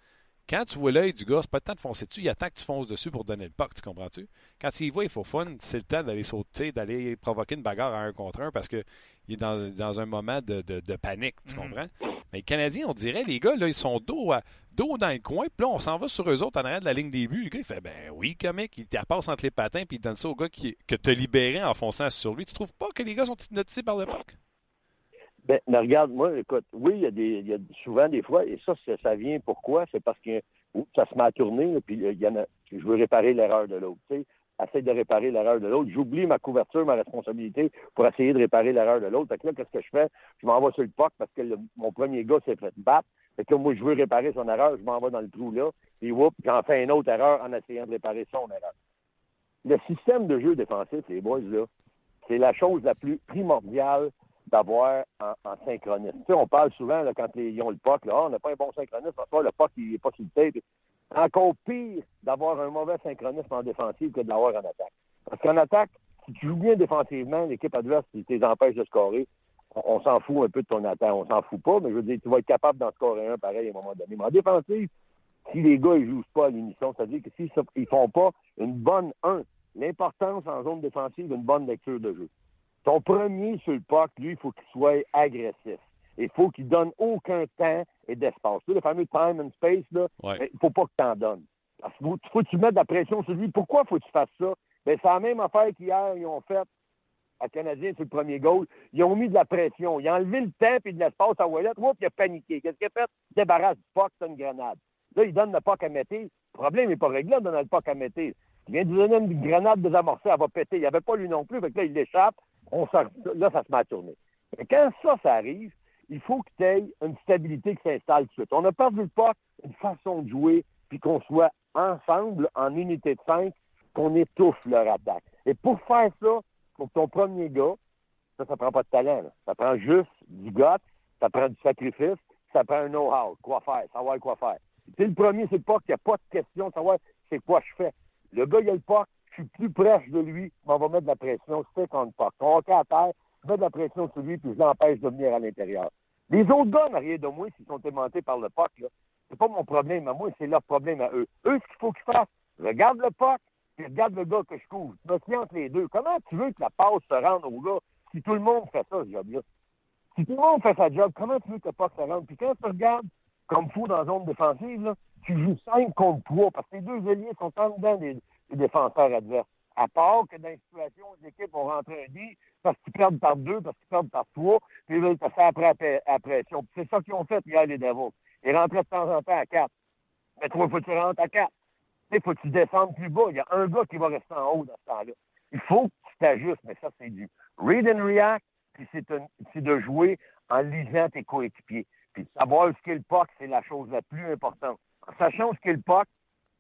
Quand tu vois l'œil du gars, c'est pas le temps de foncer dessus. Il attend que tu fonces dessus pour donner le puck, tu comprends-tu? Quand il voit, il faut fun, c'est le temps d'aller sauter, d'aller provoquer une bagarre à un contre un parce qu'il est dans, un moment de, panique, tu mhm. comprends? Mais les Canadiens, on dirait, les gars, là, ils sont dos, dos dans le coin, puis là, on s'en va sur eux autres en arrière de la ligne des buts. Le gars, il fait, ben oui, comique, il passe entre les patins, puis il donne ça au gars qui, que tu libéré en fonçant sur lui. Tu trouves pas que les gars sont hypnotisés par le puck? Ben, mais regarde, moi, écoute, oui, il y a des, y a souvent des fois, et ça, ça vient pourquoi? C'est parce que ça se met à tourner, puis il y en a, je veux réparer l'erreur de l'autre. Tu sais, essaye de réparer l'erreur de l'autre. J'oublie ma couverture, ma responsabilité pour essayer de réparer l'erreur de l'autre. Fait que là, qu'est-ce que je fais? Je m'en vais sur le puck parce que mon premier gars s'est fait battre. Fait que moi, je veux réparer son erreur, je m'en vais dans le trou là, puis whoop, j'en fais une autre erreur en essayant de réparer son erreur. Le système de jeu défensif, les boys, là, c'est la chose la plus primordiale d'avoir en, synchronisme. Tu sais, on parle souvent là, quand ils ont le POC, là, ah, on n'a pas un bon synchronisme, parce que le POC, n'est pas sur le tape. Encore pire d'avoir un mauvais synchronisme en défensive que de l'avoir en attaque. Parce qu'en attaque, si tu joues bien défensivement, l'équipe adverse, qui les empêche de scorer, on, s'en fout un peu de ton attaque. On s'en fout pas, mais je veux dire, tu vas être capable d'en scorer un pareil à un moment donné. Mais en défensive, si les gars ne jouent pas à l'émission, c'est-à-dire que s'ils ne font pas une bonne un, l'importance en zone défensive d'une bonne lecture de jeu. Ton premier sur le puck, lui, il faut qu'il soit agressif. Il faut qu'il donne aucun temps et d'espace. le fameux time and space, là, il ne faut pas que tu en donnes. Parce qu'il faut, que tu mettes de la pression sur lui? Pourquoi faut que tu fasses ça? Ben, c'est la même affaire qu'hier, ils ont fait à Canadien sur le premier goal. Ils ont mis de la pression. Ils ont enlevé le temps et de l'espace à Wallet. Oups, il a paniqué. Qu'est-ce qu'il a fait? Il débarrasse du puck, c'est une grenade. Là, il donne le puck à Mété. Le problème n'est pas réglé de donner le puck à Mété. Il vient de donner une grenade désamorcée, elle va péter. Il n'y avait pas lui non plus. Fait que là, il l'échappe là, ça se met à tourner. quand ça, ça arrive, il faut que tu aies une stabilité qui s'installe tout de suite. On n'a pas vu pas une façon de jouer, puis qu'on soit ensemble, en unité de cinq, qu'on étouffe leur attaque. Et pour faire ça, pour ton premier gars, ça, ça prend pas de talent. Ça prend juste du goût, ça prend du sacrifice, ça prend un know-how, quoi faire, savoir quoi faire. C'est le premier, c'est pas qu'il n'y a pas de question de savoir c'est quoi je fais. Le gars, il a le pas, je suis plus proche de lui, on va mettre de la pression, c'est qu'on pas. Ton à terre, mets de la pression sur lui, puis je l'empêche de venir à l'intérieur. Les autres gars n'arrivent de moi s'ils sont aimantés par le POC, là. C'est pas mon problème à moi, c'est leur problème à eux. Eux, ce qu'il faut qu'ils fassent, regarde le POC, puis regarde le gars que je couvre. Je me entre les deux. Comment tu veux que la passe se rende au gars si tout le monde fait ça, ce job-là? Si tout le monde fait sa job, comment tu veux que le POC se rende? Puis quand tu regardes comme fou dans la zone défensive, là, tu joues 5 contre 3 parce que les deux alliés sont en dedans des, les défenseurs adverses. À part que dans les situations où les équipes vont rentrer un dit parce qu'ils perdent par deux, parce qu'ils perdent par trois, puis ils veulent faire après la pression. C'est ça qu'ils ont fait hier, les Devils. Ils rentraient de temps en temps à quatre. Mais toi, faut que tu rentres à quatre. Il faut que tu descendes plus bas. Il y a un gars qui va rester en haut dans ce temps-là. Il faut que tu t'ajustes, mais ça, c'est du read and react, puis c'est de jouer en lisant tes coéquipiers. Puis savoir ce qu'est le puck, c'est la chose la plus importante. En sachant ce qu'est le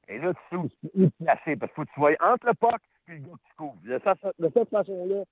et là, tu sais où tu placer, parce qu'il faut que tu sois entre le puck et le gars que tu couvres. De, cette façon-là,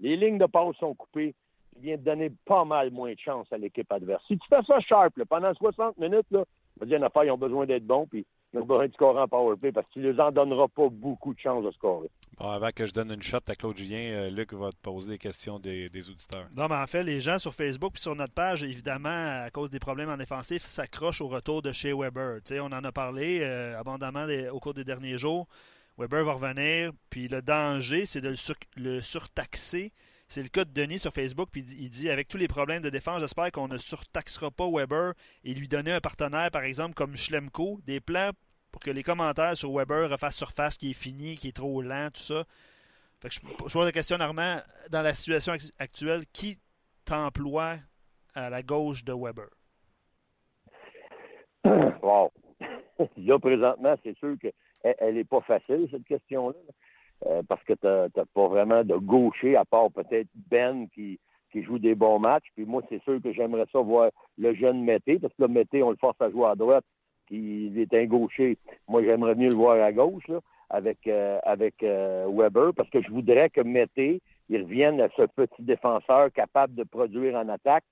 les lignes de passe sont coupées. Il vient de donner pas mal moins de chance à l'équipe adverse. Si tu fais ça sharp, pendant 60 minutes, là, on va dire, ils ont besoin d'être bons, puis ils ont besoin de scorer en powerplay parce que tu ne les en donneras pas beaucoup de chance de scorer. Bon, avant que je donne une shot à Claude Julien, euh, Luc va te poser des questions des, auditeurs. Non, mais en fait, les gens sur Facebook et sur notre page, évidemment, à cause des problèmes en défensif, s'accrochent au retour de chez Weber. on en a parlé euh, abondamment au cours des derniers jours. Weber va revenir, puis le danger, c'est de le, surtaxer. C'est le cas de Denis sur Facebook, puis il dit avec tous les problèmes de défense, j'espère qu'on ne surtaxera pas Weber et lui donner un partenaire, par exemple, comme Schlemko, des plans pour que les commentaires sur Weber refassent surface qui est fini, qui est trop lent, tout ça. Fait que je, pose la question, Normand, dans la situation actuelle, qui t'emploies à la gauche de Weber? Wow. là, présentement, c'est sûr qu'elle n'est pas facile, cette question-là. Euh, parce que tu n'as pas vraiment de gaucher, à part peut-être Ben qui, qui joue des bons matchs. Puis moi, c'est sûr que j'aimerais ça voir le jeune Mété, parce que le Mété, on le force à jouer à droite, puis il est un gaucher. Moi, j'aimerais mieux le voir à gauche, là, avec, euh, avec euh, Weber, parce que je voudrais que Mété, il revienne à ce petit défenseur capable de produire en attaque.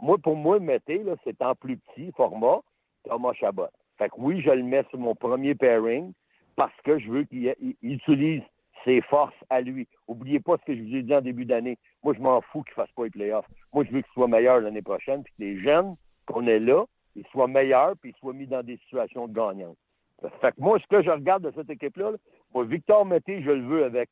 Moi, pour moi, Mété, c'est en plus petit format, Thomas Chabot. Fait que oui, je le mets sur mon premier pairing parce que je veux qu'il utilise ses forces à lui. Oubliez pas ce que je vous ai dit en début d'année. Moi, je m'en fous qu'il fasse pas les playoffs. Moi, je veux qu'il soit meilleur l'année prochaine, puis que les jeunes qu'on est là, ils soient meilleurs, puis ils soient mis dans des situations de gagnantes. Fait que moi, ce que je regarde de cette équipe-là, moi, Victor Mété, je le veux avec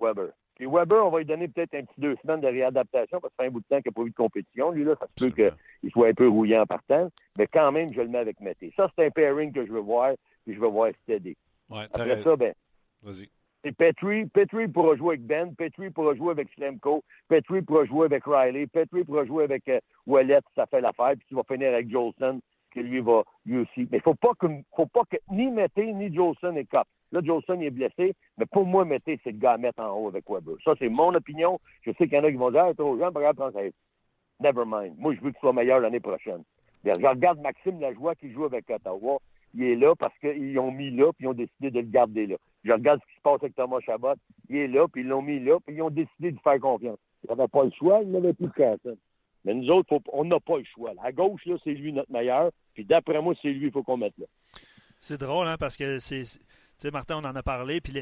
Weber. Puis Weber, on va lui donner peut-être un petit deux semaines de réadaptation parce que ça fait un bout de temps qu'il n'a pas eu de compétition. Lui, là, ça se peut qu'il soit un peu rouillant en partant. Mais quand même, je le mets avec Mété. Ça, c'est un pairing que je veux voir, puis je veux voir Steady. Ouais, Après ça, ben. Vas-y. Et Petrie, Petrie pourra jouer avec Ben, Petrie pourra jouer avec Slemko, Petrie pourra jouer avec Riley, Petrie pourra jouer avec euh, ça fait l'affaire, puis tu vas finir avec Jolson, qui lui va lui aussi. Mais il faut pas que faut pas que ni Mété ni Jolson est cop. Là, Jolson est blessé, mais pour moi, Mété, c'est le gars à mettre en haut avec Weber. Ça, c'est mon opinion. Je sais qu'il y en a qui vont dire, ah, trop jeune, regarde. Never mind. Moi, je veux qu'il soit meilleur l'année prochaine. Je regarde Maxime Lajoie qui joue avec Ottawa. Il est là parce qu'ils l'ont mis là, puis ils ont décidé de le garder là. Je regarde ce qui se passe avec Thomas Chabot. Il est là, puis ils l'ont mis là, puis ils ont décidé de faire confiance. Ils n'avaient pas le choix, ils n'avaient plus de ça. Mais nous autres, on n'a pas le choix. À gauche, là, c'est lui notre meilleur. Puis d'après moi, c'est lui qu'il faut qu'on mette là. C'est drôle, hein, parce que c'est. Tu sais, Martin, on en a parlé, puis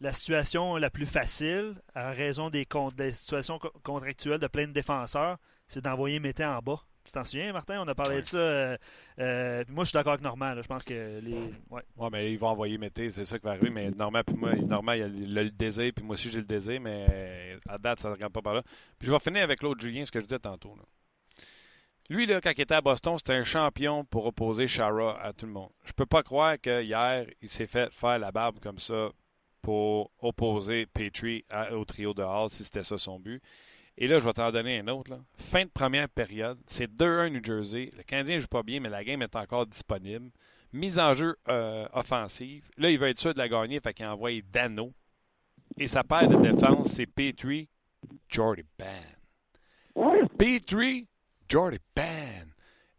la situation la plus facile, à raison des, des situations contractuelles de plein de défenseurs, c'est d'envoyer Mété en bas. Tu t'en souviens, Martin? On a parlé de ça. Euh, euh, moi, je suis d'accord avec Normand. Je pense que les. Ouais. ouais. mais ils vont envoyer Mété, c'est ça qui va arriver. Mais Normand, puis moi, Normand, il a le, le désir, puis moi aussi, j'ai le désir, mais à date, ça ne regarde pas par là. Puis je vais finir avec l'autre Julien, ce que je disais tantôt. Lui, là, quand il était à Boston, c'était un champion pour opposer Shara à tout le monde. Je peux pas croire que hier, il s'est fait faire la barbe comme ça pour opposer Petrie au trio de Hall, si c'était ça son but. Et là, je vais t'en donner un autre. Fin de première période, c'est 2-1 New Jersey. Le Canadien ne joue pas bien, mais la game est encore disponible. Mise en jeu euh, offensive. Là, il va être sûr de la gagner, fait qu'il envoie Dano. Et sa paire de défense, c'est Petrie, Jordy Ban. Petrie, Jordy Ban.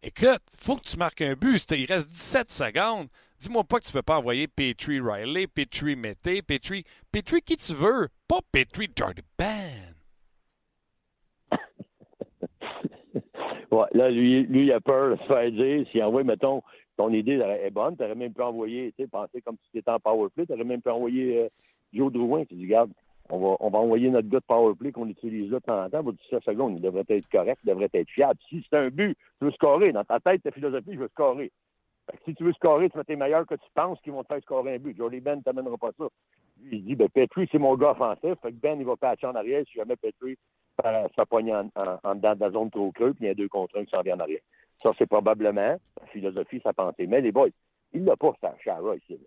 Écoute, faut que tu marques un but. Il reste 17 secondes. Dis-moi pas que tu peux pas envoyer Petrie Riley, Petrie Mété, Petrie. Petrie qui tu veux, pas Petrie Jordy Ban. Là, lui, lui, il a peur de se faire dire, s'il envoie, mettons, ton idée est bonne, tu aurais même pu envoyer, tu sais, penser comme si tu étais en powerplay, tu aurais même pu envoyer euh, Joe Drouin. Tu dis, regarde, on va, on va envoyer notre gars de powerplay qu'on utilise là de temps en temps, pour 17 secondes, il devrait être correct, il devrait être fiable. Si c'est un but, tu veux scorer, dans ta tête, ta philosophie, je veux scorer. Fait que si tu veux scorer, tu vas être meilleur que tu penses qu'ils vont te faire scorer un but. Jolie Ben ne t'amènera pas ça. Il dit, ben, Petrie, c'est mon gars offensif. Fait que Ben, il va patcher en arrière si jamais Petrie ça pogne en, en, dedans de la zone trop creux, puis il y a deux contre un qui s'en viennent en arrière. Ça, c'est probablement la philosophie, sa pensée. Mais les boys, il l'a pas, ça, Chara, ici.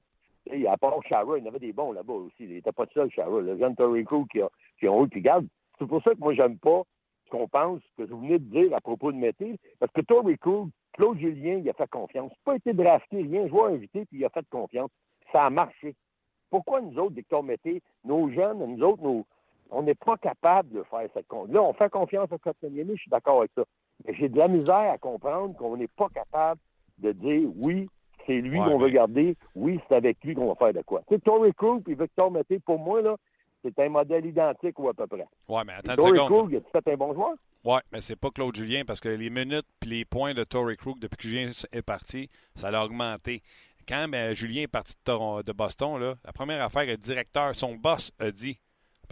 Et à part Chara, il y en avait des bons là-bas aussi. Il n'était pas seul, Chara. Le jeune Tory Crew qui, a, qui eu, puis garde. C'est pour ça que moi, j'aime pas ce qu'on pense, ce que vous venez de dire à propos de Mété, parce que Tory Crew, Claude Julien, il a fait confiance. Il n'a pas été drafté, rien, joueur invité, puis il a fait confiance. Ça a marché. Pourquoi nous autres, Victor Mété, nos jeunes, nous autres, nos, on n'est pas capable de faire cette compte. Là, on fait confiance à Kotkaniemi, je suis d'accord avec ça. Mais j'ai de la misère à comprendre qu'on n'est pas capable de dire oui, c'est lui qu'on veut garder, oui, c'est avec lui qu'on va faire de quoi. Tu sais, Tory Krug et Victor Mété, pour moi, là, c'est un modèle identique ou à peu près. Ouais, mais attends Tory Krug, il a fait un bon joueur? Oui, mais c'est pas Claude Julien parce que les minutes et les points de Tory Krug depuis que Julien est parti, ça l'a augmenté. Quand ben, Julien est parti de, de Boston, là, la première affaire, le directeur, son boss a dit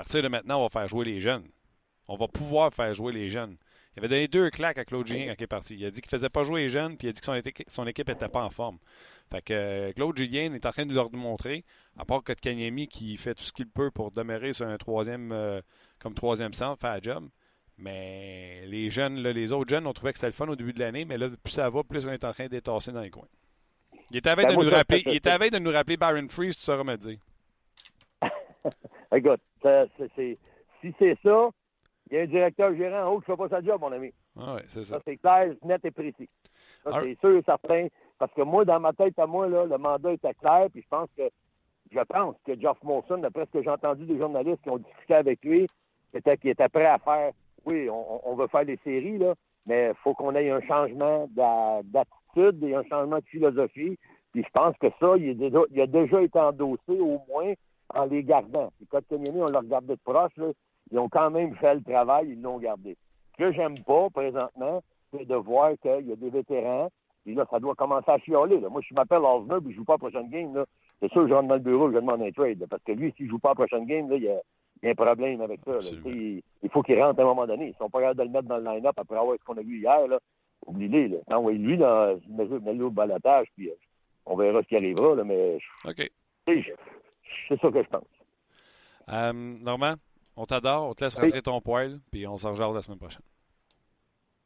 partir de maintenant, on va faire jouer les jeunes. On va pouvoir faire jouer les jeunes. Il avait donné deux claques à Claude Julien quand il est parti. Il a dit qu'il ne faisait pas jouer les jeunes, puis il a dit que son, équipe n'était pas en forme. Fait que euh, Claude Julien est en train de leur démontrer, à part que Kanyemi qui fait tout ce qu'il peut pour demeurer sur un troisième euh, comme troisième centre, faire un job. Mais les jeunes, les autres jeunes, on trouvait que c'était le fun au début de l'année, mais là, plus ça va, plus on est en train d'étasser dans les coins. Il était avec ben, de, nous rappeler, il était de nous rappeler Byron Freeze, tu sauras me dire. Écoute, si c'est ça, Il y a un directeur gérant en haut qui ne fait pas sa job, mon ami. Ah oui, c'est ça. Ça, c'est clair, net et précis. Ça, c'est sûr et certain. Parce que moi, dans ma tête à moi, là, le mandat était clair, puis je pense que je pense que Geoff Molson, d'après ce que j'ai entendu des journalistes qui ont discuté avec lui, c'était qu'il était prêt à faire oui, on, on veut faire des séries, là, mais il faut qu'on ait un changement d'a- d'attitude et un changement de philosophie. Puis je pense que ça, il, est déjà, il a déjà été endossé, au moins, en les gardant. Puis Kotkaniemi, on l'a regardé de proche, là, ils ont quand même fait le travail, ils l'ont gardé. Ce que j'aime pas, présentement, c'est de voir qu'il y a des vétérans, puis là, ça doit commencer à chialer. Là. Moi, je m'appelle Osner, puis je joue pas à la prochaine game, là. C'est sûr, je rentre dans le bureau, je demande un trade. là, parce que lui, s'il joue pas à la prochaine game, là, il y a, il y a un problème avec ça. Il, il faut qu'il rentre à un moment donné. Ils sont pas capables de le mettre dans le line-up après avoir ce qu'on a vu hier. Là. Oubliez-le. Là. Envoyez-lui dans mets-le au balotage, puis euh, on verra ce qui arrivera. Là, mais je- c'est ça que je pense. Euh, Normand, on t'adore. On te laisse rentrer ton poêle, puis on s'en rejoint la semaine prochaine.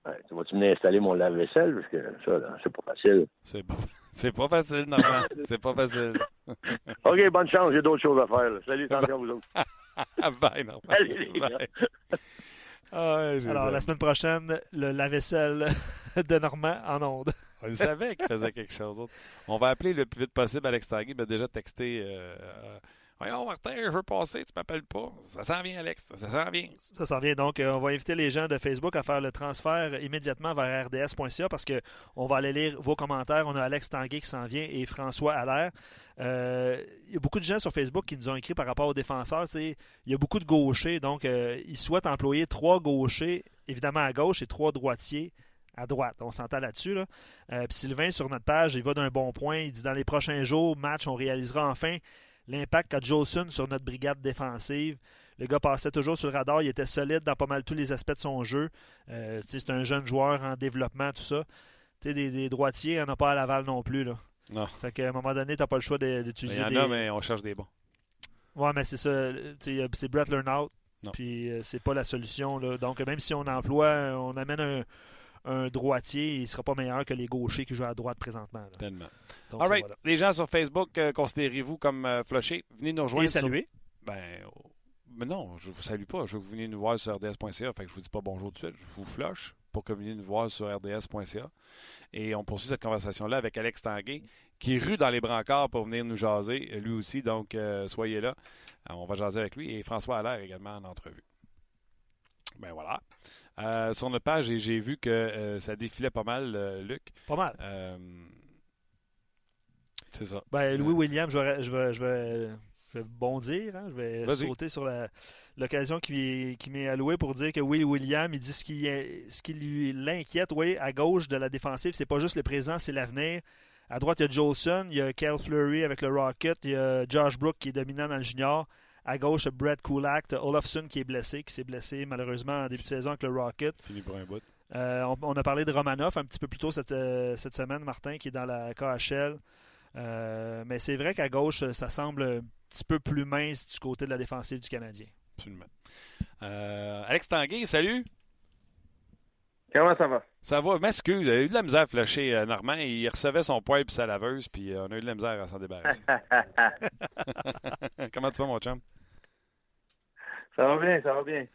Ouais, tu vas-tu venir installer mon lave-vaisselle? Parce que ça, c'est pas facile. C'est pas, c'est pas facile, Normand. c'est pas facile. OK, bonne chance. J'ai d'autres choses à faire. là. Salut, attention à vous autres. Bye, Normand. Les gars. Ah, ouais, Alors, la semaine prochaine, le lave-vaisselle de Normand en onde. On le savait qu'il faisait quelque chose d'autre. On va appeler le plus vite possible Alex Tanguy. Il m'a déjà texté. Euh, euh, Voyons, Martin, je veux passer, tu m'appelles pas. Ça s'en vient, Alex. Ça s'en vient. Ça s'en vient donc. euh, on va inviter les gens de Facebook à faire le transfert immédiatement vers rds.ca parce que on va aller lire vos commentaires. On a Alex Tanguay qui s'en vient et François Allaire. Euh, il y a beaucoup de gens sur Facebook qui nous ont écrit par rapport aux défenseurs. Il y a beaucoup de gauchers, donc euh, ils souhaitent employer trois gauchers, évidemment à gauche, et trois droitiers à droite. On s'entend là-dessus. Là. Euh, Sylvain, sur notre page, il va d'un bon point. Il dit dans les prochains jours, match, on réalisera enfin l'impact qu'a Jolson sur notre brigade défensive. Le gars passait toujours sur le radar. Il était solide dans pas mal tous les aspects de son jeu. Euh, c'est un jeune joueur en développement, tout ça. Des, des droitiers, il n'y en a pas à Laval non plus. Là. Non. Fait qu'à un moment donné, tu n'as pas le choix de- Il y d'utiliser en des. a, mais on cherche des bons. Ouais, mais c'est ça. euh, C'est Brett Lernout. Non. Puis euh, c'est pas la solution. Là. Donc, même si on emploie, on amène un, un droitier, il ne sera pas meilleur que les gauchers qui jouent à droite présentement. là. Tellement. Donc, All right. voilà. Les gens sur Facebook, euh, considérez-vous comme euh, flushés? Venez nous rejoindre. Et saluer. sur- Ben, oh, mais non, je vous salue pas. Je veux que vous veniez nous voir sur rds.ca. Fait que je vous dis pas bonjour tout de suite. Je vous flush pour que vous veniez nous voir sur rds.ca. Et on poursuit cette conversation-là avec Alex Tanguay, qui rue dans les brancards pour venir nous jaser, lui aussi. Donc, euh, soyez là. Euh, on va jaser avec lui. Et François Allaire également en entrevue. Ben voilà. Euh, sur notre page, j'ai- j'ai vu que euh, ça défilait pas mal, euh, Luc. Pas mal. C'est ça. Ben, Louis William, je vais, je vais, je vais, je vais bondir. hein. Je vais sauter sur la- l'occasion qui, qui m'est allouée pour dire que Will William, il dit ce qui, ce qui lui l'inquiète, oui, à gauche de la défensive, c'est pas juste le présent, c'est l'avenir. À droite, il y a Jolson, il y a Cal Fleury avec le Rocket, il y a Josh Brook qui est dominant dans le junior. À gauche, Brett Kulak, Olofsson qui est blessé, qui s'est blessé malheureusement en début de saison avec le Rocket. Fini pour un bout. Euh, on, on a parlé de Romanov un petit peu plus tôt cette, euh, cette semaine, Martin, qui est dans la KHL. Euh, mais c'est vrai qu'à gauche, ça semble un petit peu plus mince du côté de la défensive du Canadien. Absolument. Alex Tanguay, salut. Comment ça va? Ça va? M'excuse, j'ai eu de la misère à flasher euh, Normand. Il recevait son poêle puis sa laveuse, puis euh, on a eu de la misère à s'en débarrasser. Comment tu vas, mon chum? ça va bien, ça va bien.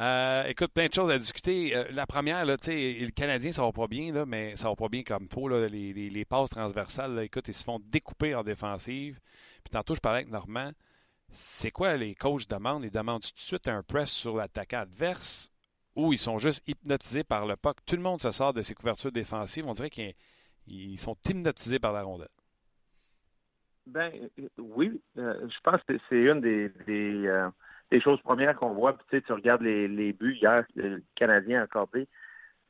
Euh, écoute, plein de choses à discuter. Euh, la première, là, tu sais, le Canadien, ça va pas bien, là, mais ça va pas bien comme il faut. Là, les, les- les passes transversales, là, écoute, ils se font découper en défensive. Puis tantôt, je parlais avec Normand. C'est quoi les coachs demandent? Ils demandent tout de suite un press sur l'attaquant adverse ou ils sont juste hypnotisés par le puck? Tout le monde se sort de ses couvertures défensives. On dirait qu'ils ils sont hypnotisés par la rondelle. Ben oui, euh, je pense que c'est une euh, des choses premières qu'on voit. Puis, tu sais, tu regardes les, buts hier, le Canadien accordé.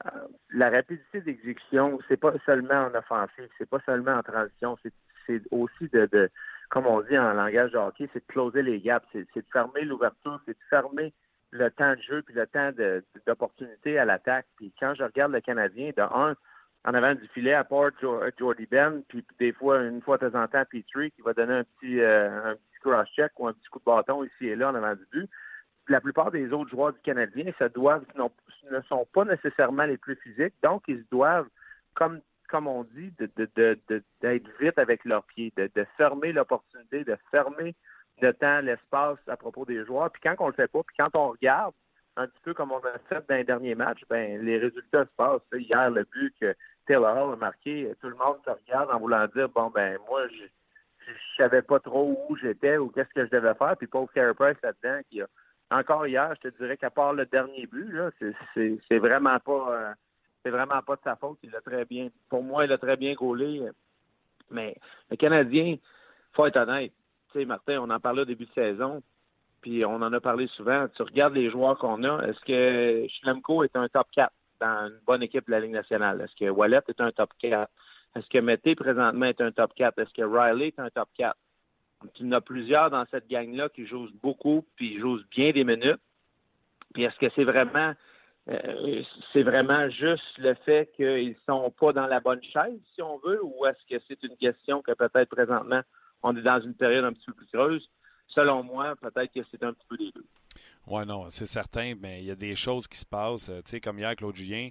Euh, la rapidité d'exécution, c'est pas seulement en offensive, c'est pas seulement en transition, c'est, aussi de, de, comme on dit en langage de hockey, c'est de closer les gaps, c'est de fermer l'ouverture, c'est de fermer le temps de jeu puis le temps d'opportunité à l'attaque. Puis quand je regarde le Canadien, de un, en avant du filet, à part Jo- Jordy Ben, puis des fois, une fois de temps en temps, Petrie, qui va donner un petit, euh, un petit cross-check ou un petit coup de bâton ici et là en avant du but. La plupart des autres joueurs du Canadien se doivent, ne sont pas nécessairement les plus physiques, donc ils se doivent, comme comme on dit, de, de, de, de- d'être vite avec leurs pieds, de fermer l'opportunité, de fermer le temps, l'espace à propos des joueurs. Puis quand on le fait pas, puis quand on regarde un petit peu comme on a fait dans les derniers matchs, ben les résultats se passent. Hier, le but que Taylor Hall a marqué, tout le monde se regarde en voulant dire bon ben moi je savais pas trop où j'étais ou qu'est-ce que je devais faire. Puis pauvre Carey Price là-dedans, qui a encore hier, je te dirais qu'à part le dernier but, là, c'est, vraiment pas euh, c'est vraiment pas de sa faute. Il l'a très bien. Pour moi, il a très bien gaulé. Mais le Canadien, faut être honnête. Tu sais, Martin, on en parlait au début de saison puis on en a parlé souvent. Tu regardes les joueurs qu'on a. Est-ce que Schlemko est un top 4 dans une bonne équipe de la Ligue nationale? Est-ce que Wallet est un top 4? Est-ce que Mété présentement est un top 4? Est-ce que Riley est un top 4? Il y en a plusieurs dans cette gang-là qui jouent beaucoup, puis jouent bien des minutes. Puis est-ce que c'est vraiment euh, c'est vraiment juste le fait qu'ils sont pas dans la bonne chaise, si on veut, ou est-ce que c'est une question que peut-être présentement on est dans une période un petit peu plus creuse? selon moi, peut-être que c'est un petit peu des deux. Oui, non, c'est certain, mais il y a des choses qui se passent. Euh, tu sais, comme hier, Claude Julien,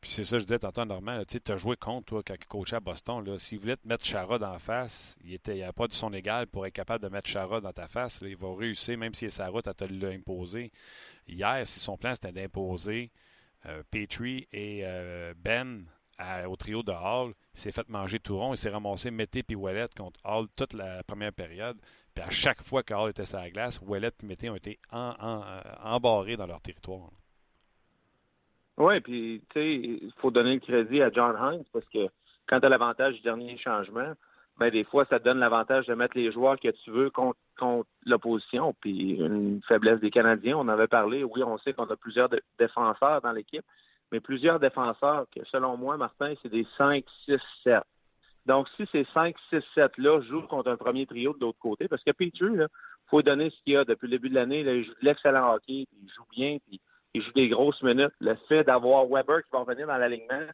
puis c'est ça je disais tantôt Normand, tu as joué contre, toi, quand il coachait à Boston. S'il voulait te mettre Chara en face, il n'y a pas de son égal pour être capable de mettre Chara dans ta face. Il va réussir, même s'il est sa route, à te l'imposer. Hier, si son plan, c'était d'imposer euh, Petrie et euh, Ben au trio de Hall, il s'est fait manger tout rond. Il s'est ramassé Mété puis Wallet contre Hall toute la première période. Puis à chaque fois que Hall était sur la glace, Wallet et Mété ont été euh, embarrés dans leur territoire. Oui, puis tu sais, il faut donner le crédit à John Hines parce que quand tu as l'avantage du dernier changement, ben des fois, ça te donne l'avantage de mettre les joueurs que tu veux contre, l'opposition. Puis une faiblesse des Canadiens, on avait parlé. Oui, on sait qu'on a plusieurs défenseurs dans l'équipe, mais plusieurs défenseurs que, selon moi, Martin, c'est des 5, 6, 7. Donc, si ces 5, 6, 7-là jouent contre un premier trio de l'autre côté, parce que Petrie, il faut donner ce qu'il a depuis le début de l'année. Il joue de l'excellent hockey, il joue bien, puis il joue des grosses minutes. Le fait d'avoir Weber qui va revenir dans l'alignement,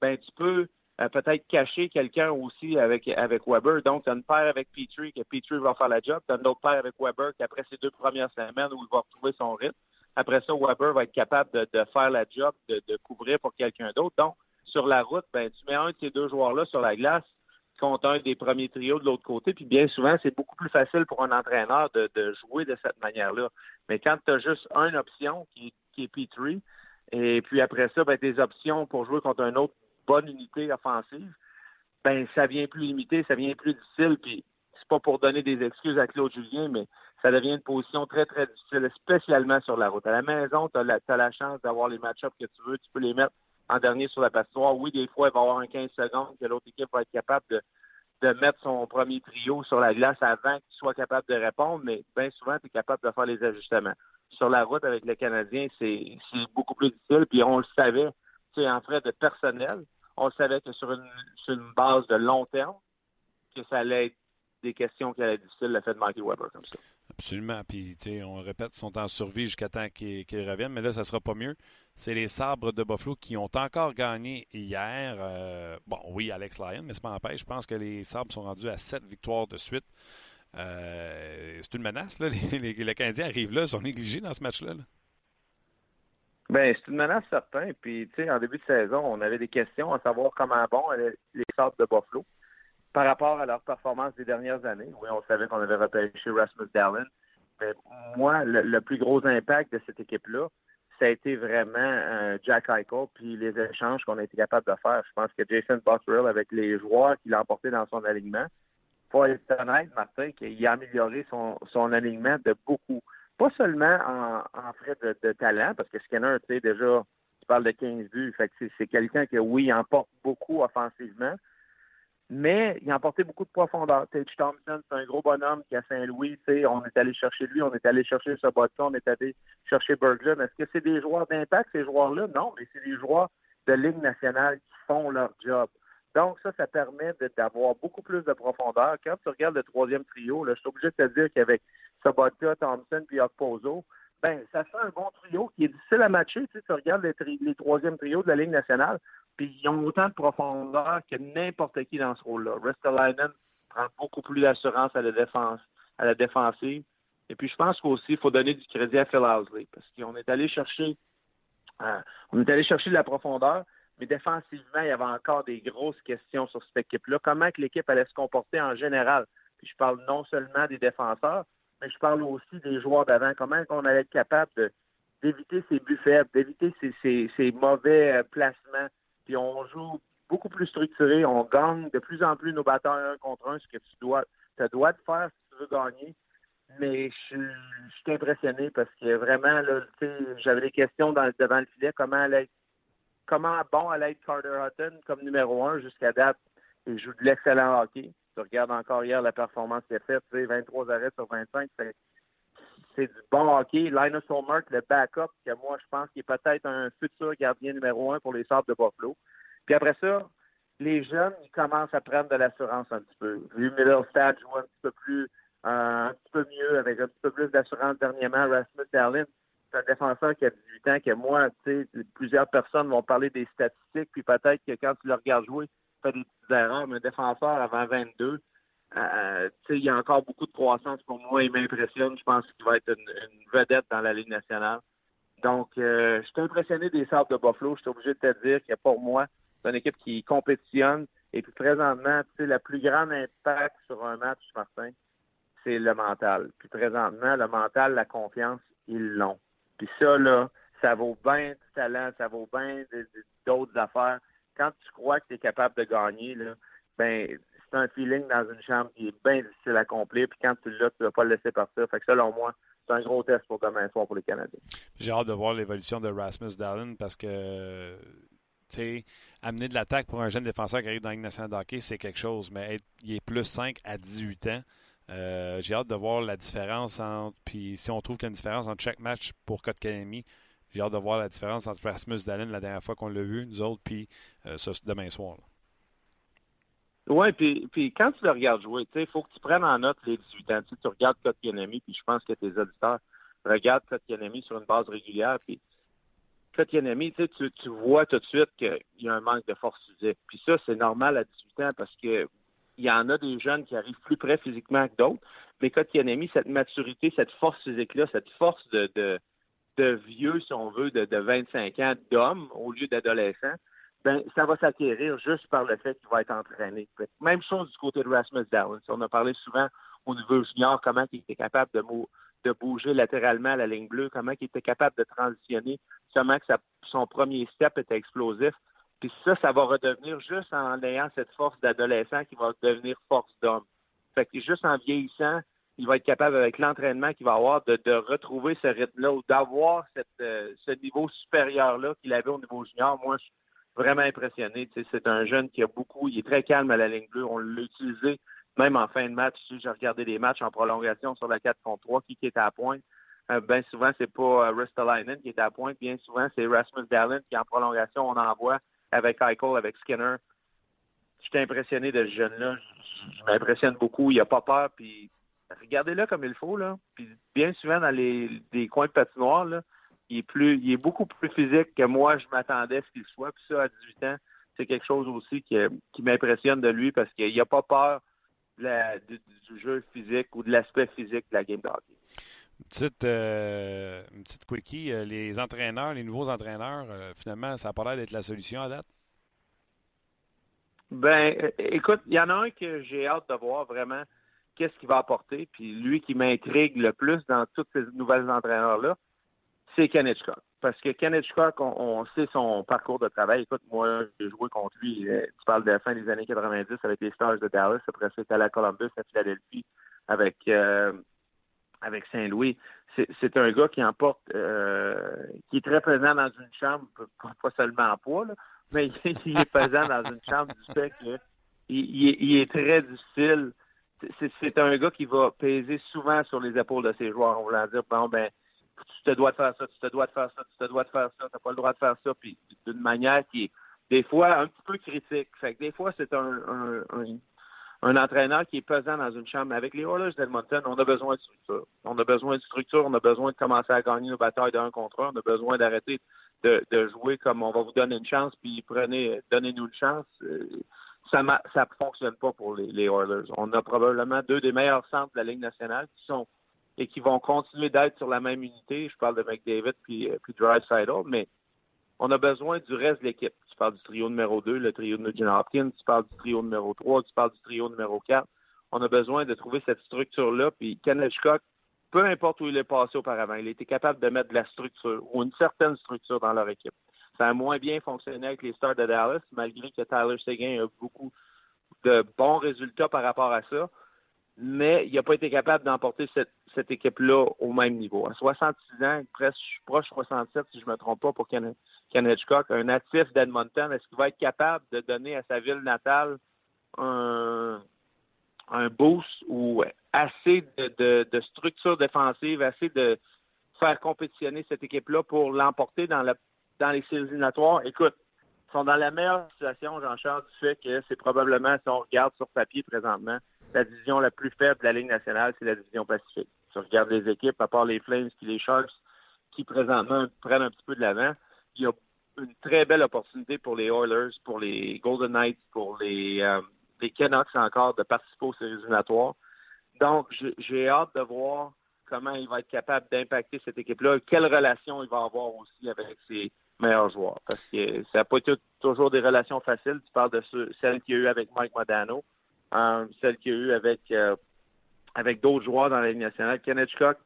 ben tu peux euh, peut-être cacher quelqu'un aussi avec, Weber. Donc, tu as une paire avec Petrie, que Petrie va faire la job. Tu as une autre paire avec Weber qui, après ces deux premières semaines où il va retrouver son rythme, après ça, Weber va être capable de, faire la job, de, couvrir pour quelqu'un d'autre. Donc, sur la route, ben, tu mets un de ces deux joueurs-là sur la glace contre un des premiers trios de l'autre côté. Puis bien souvent, c'est beaucoup plus facile pour un entraîneur de, jouer de cette manière-là. Mais quand tu as juste une option qui, qui est P3, et puis après ça, ben, tes options pour jouer contre une autre bonne unité offensive, ben ça vient plus limité, ça vient plus difficile. Puis c'est pas pour donner des excuses à Claude Julien, mais ça devient une position très, très difficile, spécialement sur la route. À la maison, tu as, la chance d'avoir les match-ups que tu veux, tu peux les mettre en dernier sur la passoire. Oui, des fois, il va y avoir un 15 secondes que l'autre équipe va être capable de, mettre son premier trio sur la glace avant qu'il soit capable de répondre, mais bien souvent, tu es capable de faire les ajustements. Sur la route avec le Canadien, c'est beaucoup plus difficile, puis on le savait, tu sais, en frais de personnel, on le savait que sur une, sur une base de long terme, que ça allait être des questions qui allaient être difficiles, le fait de manquer Weber comme ça. Absolument. Puis, on répète, ils sont en survie jusqu'à temps qu'ils reviennent, mais là, ça ne sera pas mieux. C'est les sabres de Buffalo qui ont encore gagné hier. Euh, bon, oui, Alex Lyon, mais ça m'empêche. Je pense que les sabres sont rendus à sept victoires de suite. Euh, c'est une menace, là. Les, les, Canadiens arrivent là, ils sont négligés dans ce match-là. Ben, c'est une menace certaine. Puis, tu sais, en début de saison, on avait des questions à savoir comment bon les sabres de Buffalo par rapport à leur performance des dernières années. Oui, on savait qu'on avait repêché Rasmus Dallin. Mais moi, le, plus gros impact de cette équipe-là, ça a été vraiment euh, Jack Eichel puis les échanges qu'on a été capable de faire. Je pense que Jason Botterill, avec les joueurs qu'il a emportés dans son alignement, faut être honnête, Martin, qu'il a amélioré son, alignement de beaucoup. Pas seulement en, frais de, talent, parce que Skinner, tu sais, déjà, tu parles de 15 buts. Que c'est quelqu'un qui, oui, emporte beaucoup offensivement, mais il a emporté beaucoup de profondeur. Tage Thompson, c'est un gros bonhomme qui a Saint-Louis. On est allé chercher lui, on est allé chercher Sabotson, on est allé chercher Berglund. Est-ce que c'est des joueurs d'impact, ces joueurs-là? Non, mais c'est des joueurs de Ligue nationale qui font leur job. Donc, ça, ça permet d'avoir beaucoup plus de profondeur. Quand tu regardes le troisième trio, là, je suis obligé de te dire qu'avec Sabota, Thompson puis Okpozo, ben, ça fait un bon trio qui est difficile à matcher. Tu regardes les, les troisièmes trios de la Ligue nationale, puis ils ont autant de profondeur que n'importe qui dans ce rôle-là. Restalainen prend beaucoup plus d'assurance à la défense, à la défensive. Et puis je pense qu'aussi, il faut donner du crédit à Phil Housley, parce qu'on est allé chercher euh, on est allé chercher de la profondeur, mais défensivement, il y avait encore des grosses questions sur cette équipe-là. Comment que l'équipe allait se comporter en général? Puis je parle non seulement des défenseurs, mais je parle aussi des joueurs d'avant. Comment on allait être capable d'éviter ses buts d'éviter ses, mauvais euh, placements. Puis on joue beaucoup plus structuré. On gagne de plus en plus nos batteurs un contre un, ce que tu dois, te dois de faire si tu veux gagner. Mais je, suis impressionné parce que vraiment, j'avais des questions devant le filet, comment elle comment bon allait être Carter Hutton comme numéro un jusqu'à date. Il joue de l'excellent hockey. Tu regardes encore hier la performance qu'il a faite, 23 arrêts sur 25, c'est du bon hockey. Linus Olmark, le backup, que moi, je pense qu'il est peut-être un futur gardien numéro un pour les Sables de Buffalo. Puis après ça, les jeunes, ils commencent à prendre de l'assurance un petit peu. Vu Middlestad joue un petit peu plus, euh, un petit peu mieux, avec un petit peu plus d'assurance dernièrement. Rasmus Dahlin, c'est un défenseur qui a 18 ans, que moi, tu sais, plusieurs personnes vont parler des statistiques, puis peut-être que quand tu le regardes jouer, tu fais des petites erreurs, mais un défenseur avant 22, euh, il y a encore beaucoup de croissance pour moi. Il m'impressionne. Je pense qu'il va être une, vedette dans la Ligue nationale. Donc, euh, je suis impressionné des Sables de Buffalo. Je suis obligé de te dire que pour moi, c'est une équipe qui compétitionne. Et puis présentement, tu sais, le plus grand impact sur un match, Martin, c'est le mental. Puis présentement, le mental, la confiance, ils l'ont. Puis ça, là, ça vaut bien du talent, ça vaut bien d'autres affaires. Quand tu crois que tu es capable de gagner, là, ben un feeling dans une chambre qui est bien difficile à accomplir. Puis quand tu l'as, tu ne vas pas le laisser partir. Fait que selon moi, c'est un gros test pour demain soir pour les Canadiens. J'ai hâte de voir l'évolution de Rasmus Dallin parce que amener de l'attaque pour un jeune défenseur qui arrive dans la nationale de hockey, c'est quelque chose, mais il est plus 5 à 18 ans. Euh, j'ai hâte de voir la différence entre. Puis si on trouve qu'il y a une différence entre chaque match pour Kotkaniemi, j'ai hâte de voir la différence entre Rasmus Dallin la dernière fois qu'on l'a vu, nous autres, puis euh, demain soir. Oui, puis, puis quand tu le regardes jouer, il faut que tu prennes en note les 18 ans. Tu, tu regardes Kotkaniemi, puis je pense que tes auditeurs regardent Kotkaniemi sur une base régulière, puis Kotkaniemi, tu, tu vois tout de suite qu'il y a un manque de force physique. Puis ça, c'est normal à 18 ans parce que il y en a des jeunes qui arrivent plus près physiquement que d'autres. Mais Kotkaniemi, cette maturité, cette force physique-là, cette force de, de, de, vieux, si on veut, de, de 25 ans, d'homme au lieu d'adolescent, ben, ça va s'acquérir juste par le fait qu'il va être entraîné. Même chose du côté de Rasmus Downs. On a parlé souvent au niveau junior comment il était capable de, bouger latéralement à la ligne bleue, comment il était capable de transitionner, comment que son premier step était explosif. Puis ça, ça va redevenir juste en ayant cette force d'adolescent qui va devenir force d'homme. Fait que juste en vieillissant, il va être capable avec l'entraînement qu'il va avoir de, retrouver ce rythme-là ou d'avoir euh, ce niveau supérieur-là qu'il avait au niveau junior. Moi, je vraiment impressionné. c'est un jeune qui a beaucoup, il est très calme à la ligne bleue. On l'a utilisé même en fin de match. J'ai regardé des matchs en prolongation sur la 4 contre 3, qui, qui à pointe. Euh, bien souvent, c'est pas euh, Ristolainen qui est à pointe. Bien souvent, c'est Rasmus Dallin qui, en prolongation, on envoie avec Eichel, avec Skinner. Je suis impressionné de ce jeune-là. Je, m'impressionne beaucoup. Il a pas peur. Puis regardez-le comme il faut. Là. Puis bien souvent, dans les des coins de patinoire, là, il est plus, il est beaucoup plus physique que moi, je m'attendais à ce qu'il soit. Puis ça, à 18 ans, c'est quelque chose aussi qui, qui m'impressionne de lui parce qu'il n'a pas peur du, jeu physique ou de l'aspect physique de la game de hockey. Une petite, euh, une petite quickie, euh, les entraîneurs, les nouveaux entraîneurs, euh, finalement, ça n'a pas l'air d'être la solution à date? Ben, écoute, il y en a un que j'ai hâte de voir vraiment qu'est-ce qu'il va apporter. Puis lui qui m'intrigue le plus dans tous ces nouvelles entraîneurs-là, c'est Ken Hitchcock. Parce que Ken Hitchcock, on, sait son parcours de travail. Écoute, moi, j'ai joué contre lui. Tu parles de la fin des années 90 avec les Stars de Dallas. Après ça, c'était à la Columbus, à Philadelphie, avec avec Saint-Louis. C'est un gars qui emporte, euh, qui est très présent dans une chambre, pas seulement en poids, mais il est présent dans une chambre du fait qu'il il, est très difficile. C'est un gars qui va peser souvent sur les épaules de ses joueurs. On va dire, bon, ben, tu te dois de faire ça, tu te dois de faire ça, tu te dois de faire ça, tu n'as pas le droit de faire ça, puis d'une manière qui est des fois un petit peu critique. Fait que des fois, c'est un, un entraîneur qui est pesant dans une chambre. Avec les Oilers d'Edmonton, on a besoin de structure. On a besoin de structure, on a besoin de commencer à gagner nos batailles d'un contre un, on a besoin d'arrêter de, jouer comme on va vous donner une chance, puis prenez, donnez-nous une chance. Euh, ça ne fonctionne pas pour les, les, Oilers. On a probablement deux des meilleurs centres de la Ligue nationale qui sont et qui vont continuer d'être sur la même unité. Je parle de McDavid puis, euh, puis mais on a besoin du reste de l'équipe. Tu parles du trio numéro 2, le trio de Nugent Hopkins, tu parles du trio numéro 3, tu parles du trio numéro 4. On a besoin de trouver cette structure-là. Puis Ken Hitchcock, peu importe où il est passé auparavant, il était capable de mettre de la structure ou une certaine structure dans leur équipe. Ça a moins bien fonctionné avec les Stars de Dallas, malgré que Tyler Seguin a beaucoup de bons résultats par rapport à ça. Mais il n'a pas été capable d'emporter cette, équipe-là au même niveau. À 66 ans, presque proche 67, si je ne me trompe pas, pour Ken, Hitchcock, un natif d'Edmonton, est-ce qu'il va être capable de donner à sa ville natale un, boost ou assez de, structure défensive, assez de faire compétitionner cette équipe-là pour l'emporter dans, dans les séries éliminatoires? Écoute, ils sont dans la meilleure situation, Jean-Charles, du fait que c'est probablement, si on regarde sur papier présentement, la division la plus faible de la Ligue nationale, c'est la division Pacifique. Si on regarde les équipes, à part les Flames et les Sharks, qui présentement prennent un petit peu de l'avant, il y a une très belle opportunité pour les Oilers, pour les Golden Knights, pour les, euh, Canucks encore de participer aux séries éliminatoires. Donc, j'ai hâte de voir comment il va être capable d'impacter cette équipe-là, quelle relation il va avoir aussi avec ses meilleurs joueurs. Parce que ça n'a pas été toujours des relations faciles. Tu parles de celle qu'il y a eu avec Mike Modano, celle qu'il y a eu avec, euh, avec d'autres joueurs dans la Ligue nationale. Ken Hitchcock,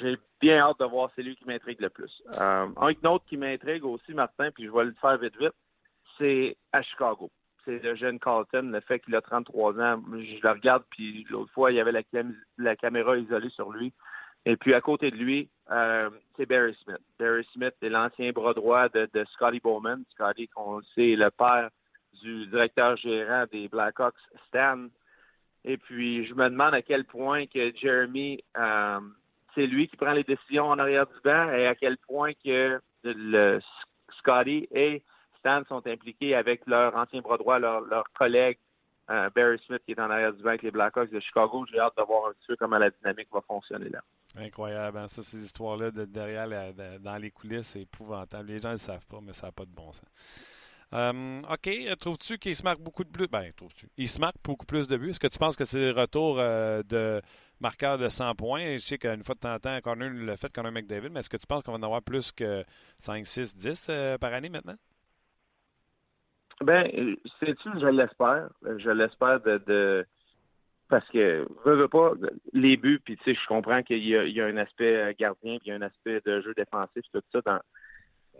j'ai bien hâte de voir, c'est lui qui m'intrigue le plus. Euh, un autre qui m'intrigue aussi, Martin, puis je vais le faire vite vite, c'est à Chicago. C'est le jeune Carlton, le fait qu'il a 33 ans. Je le regarde, puis l'autre fois, il y avait la, caméra isolée sur lui. Et puis à côté de lui, euh, c'est Barry Smith. Barry Smith est l'ancien bras droit de, de Scotty Bowman. Scotty, qu'on sait, le père du directeur gérant des Blackhawks, Stan. Et puis, je me demande à quel point que Jeremy, euh, c'est lui qui prend les décisions en arrière du banc et à quel point que le Scotty et Stan sont impliqués avec leur ancien bras droit, leur, collègue euh, Barry Smith qui est en arrière du banc avec les Blackhawks de Chicago. J'ai hâte de voir un petit peu comment la dynamique va fonctionner là. Incroyable. Hein. Ça, ces histoires-là de derrière, dans les coulisses, c'est épouvantable. Les gens ne le savent pas, mais ça n'a pas de bon sens. Euh, OK. Trouves-tu qu'il se marque beaucoup de plus? Ben, trouves-tu? Il se marque beaucoup plus de buts? Est-ce que tu penses que c'est le retour euh, de marqueur de 100 points? Je sais qu'une fois de temps en temps, on a le fait un McDavid, mais est-ce que tu penses qu'on va en avoir plus que 5, 6, 10 par année maintenant? Ben, sais-tu, je l'espère. Je l'espère de, parce que veux, veux pas les buts puis tu sais je comprends qu'il y, y, a un aspect gardien puis il y a un aspect de jeu défensif tout ça dans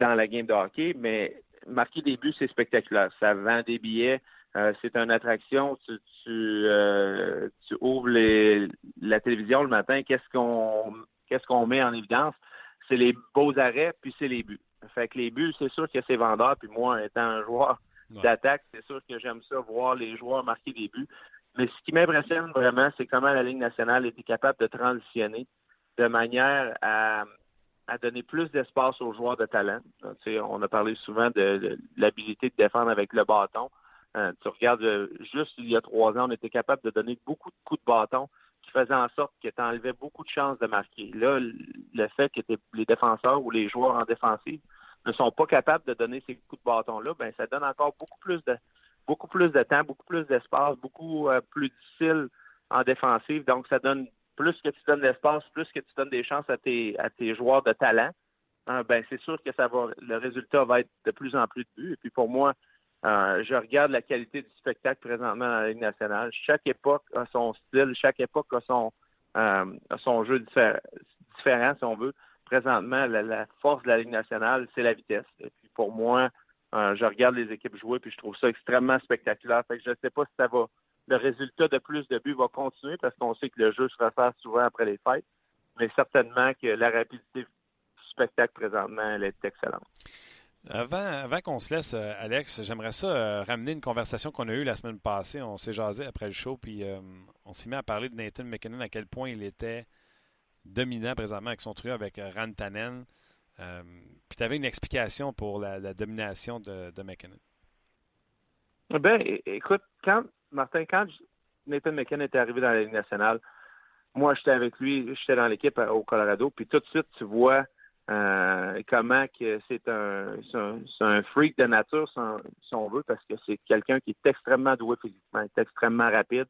dans la game de hockey mais marquer des buts, c'est spectaculaire. Ça vend des billets. Euh, c'est une attraction. Tu, euh, tu, ouvres les, la télévision le matin. Qu'est-ce qu'on qu'est-ce qu'on met en évidence? C'est les beaux arrêts, puis c'est les buts. Fait que les buts, c'est sûr que c'est vendeur. Puis moi, étant un joueur d'attaque, c'est sûr que j'aime ça, voir les joueurs marquer des buts. Mais ce qui m'impressionne vraiment, c'est comment la Ligue nationale était capable de transitionner de manière à à donner plus d'espace aux joueurs de talent. sais, on a parlé souvent de, l'habilité de défendre avec le bâton. Euh, tu regardes, euh, juste il y a trois ans, on était capable de donner beaucoup de coups de bâton qui faisaient en sorte que tu enlevais beaucoup de chances de marquer. Là, le fait que les défenseurs ou les joueurs en défensive ne sont pas capables de donner ces coups de bâton-là, ben ça donne encore beaucoup plus de beaucoup plus de temps, beaucoup plus d'espace, beaucoup euh, plus difficile en défensive. Donc, ça donne plus que tu donnes d'espace, plus que tu donnes des chances à tes, joueurs de talent, hein, ben c'est sûr que ça va, le résultat va être de plus en plus de buts. Et puis pour moi, euh, je regarde la qualité du spectacle présentement dans la Ligue nationale. Chaque époque a son style, chaque époque a son, euh, jeu différent, si on veut. Présentement, la, force de la Ligue nationale, c'est la vitesse. Et puis pour moi, euh, je regarde les équipes jouer, puis je trouve ça extrêmement spectaculaire. Fait que je ne sais pas si ça va le résultat de plus de buts va continuer parce qu'on sait que le jeu se refait souvent après les fêtes. Mais certainement que la rapidité du spectacle présentement, elle est excellente. Avant, avant qu'on se laisse, euh, Alex, j'aimerais ça euh, ramener une conversation qu'on a eue la semaine passée. On s'est jasé après le show, puis euh, on s'est mis à parler de Nathan McKinnon, à quel point il était dominant présentement avec son trio avec Rantanen. puis tu avais une explication pour la, domination de, de McKinnon. Ben, écoute, quand Martin, quand Nathan McKinnon était arrivé dans la Ligue nationale, moi, j'étais avec lui, j'étais dans l'équipe au Colorado, puis tout de suite, tu vois euh, comment que c'est un, freak de nature, si on, veut, parce que c'est quelqu'un qui est extrêmement doué physiquement, est extrêmement rapide,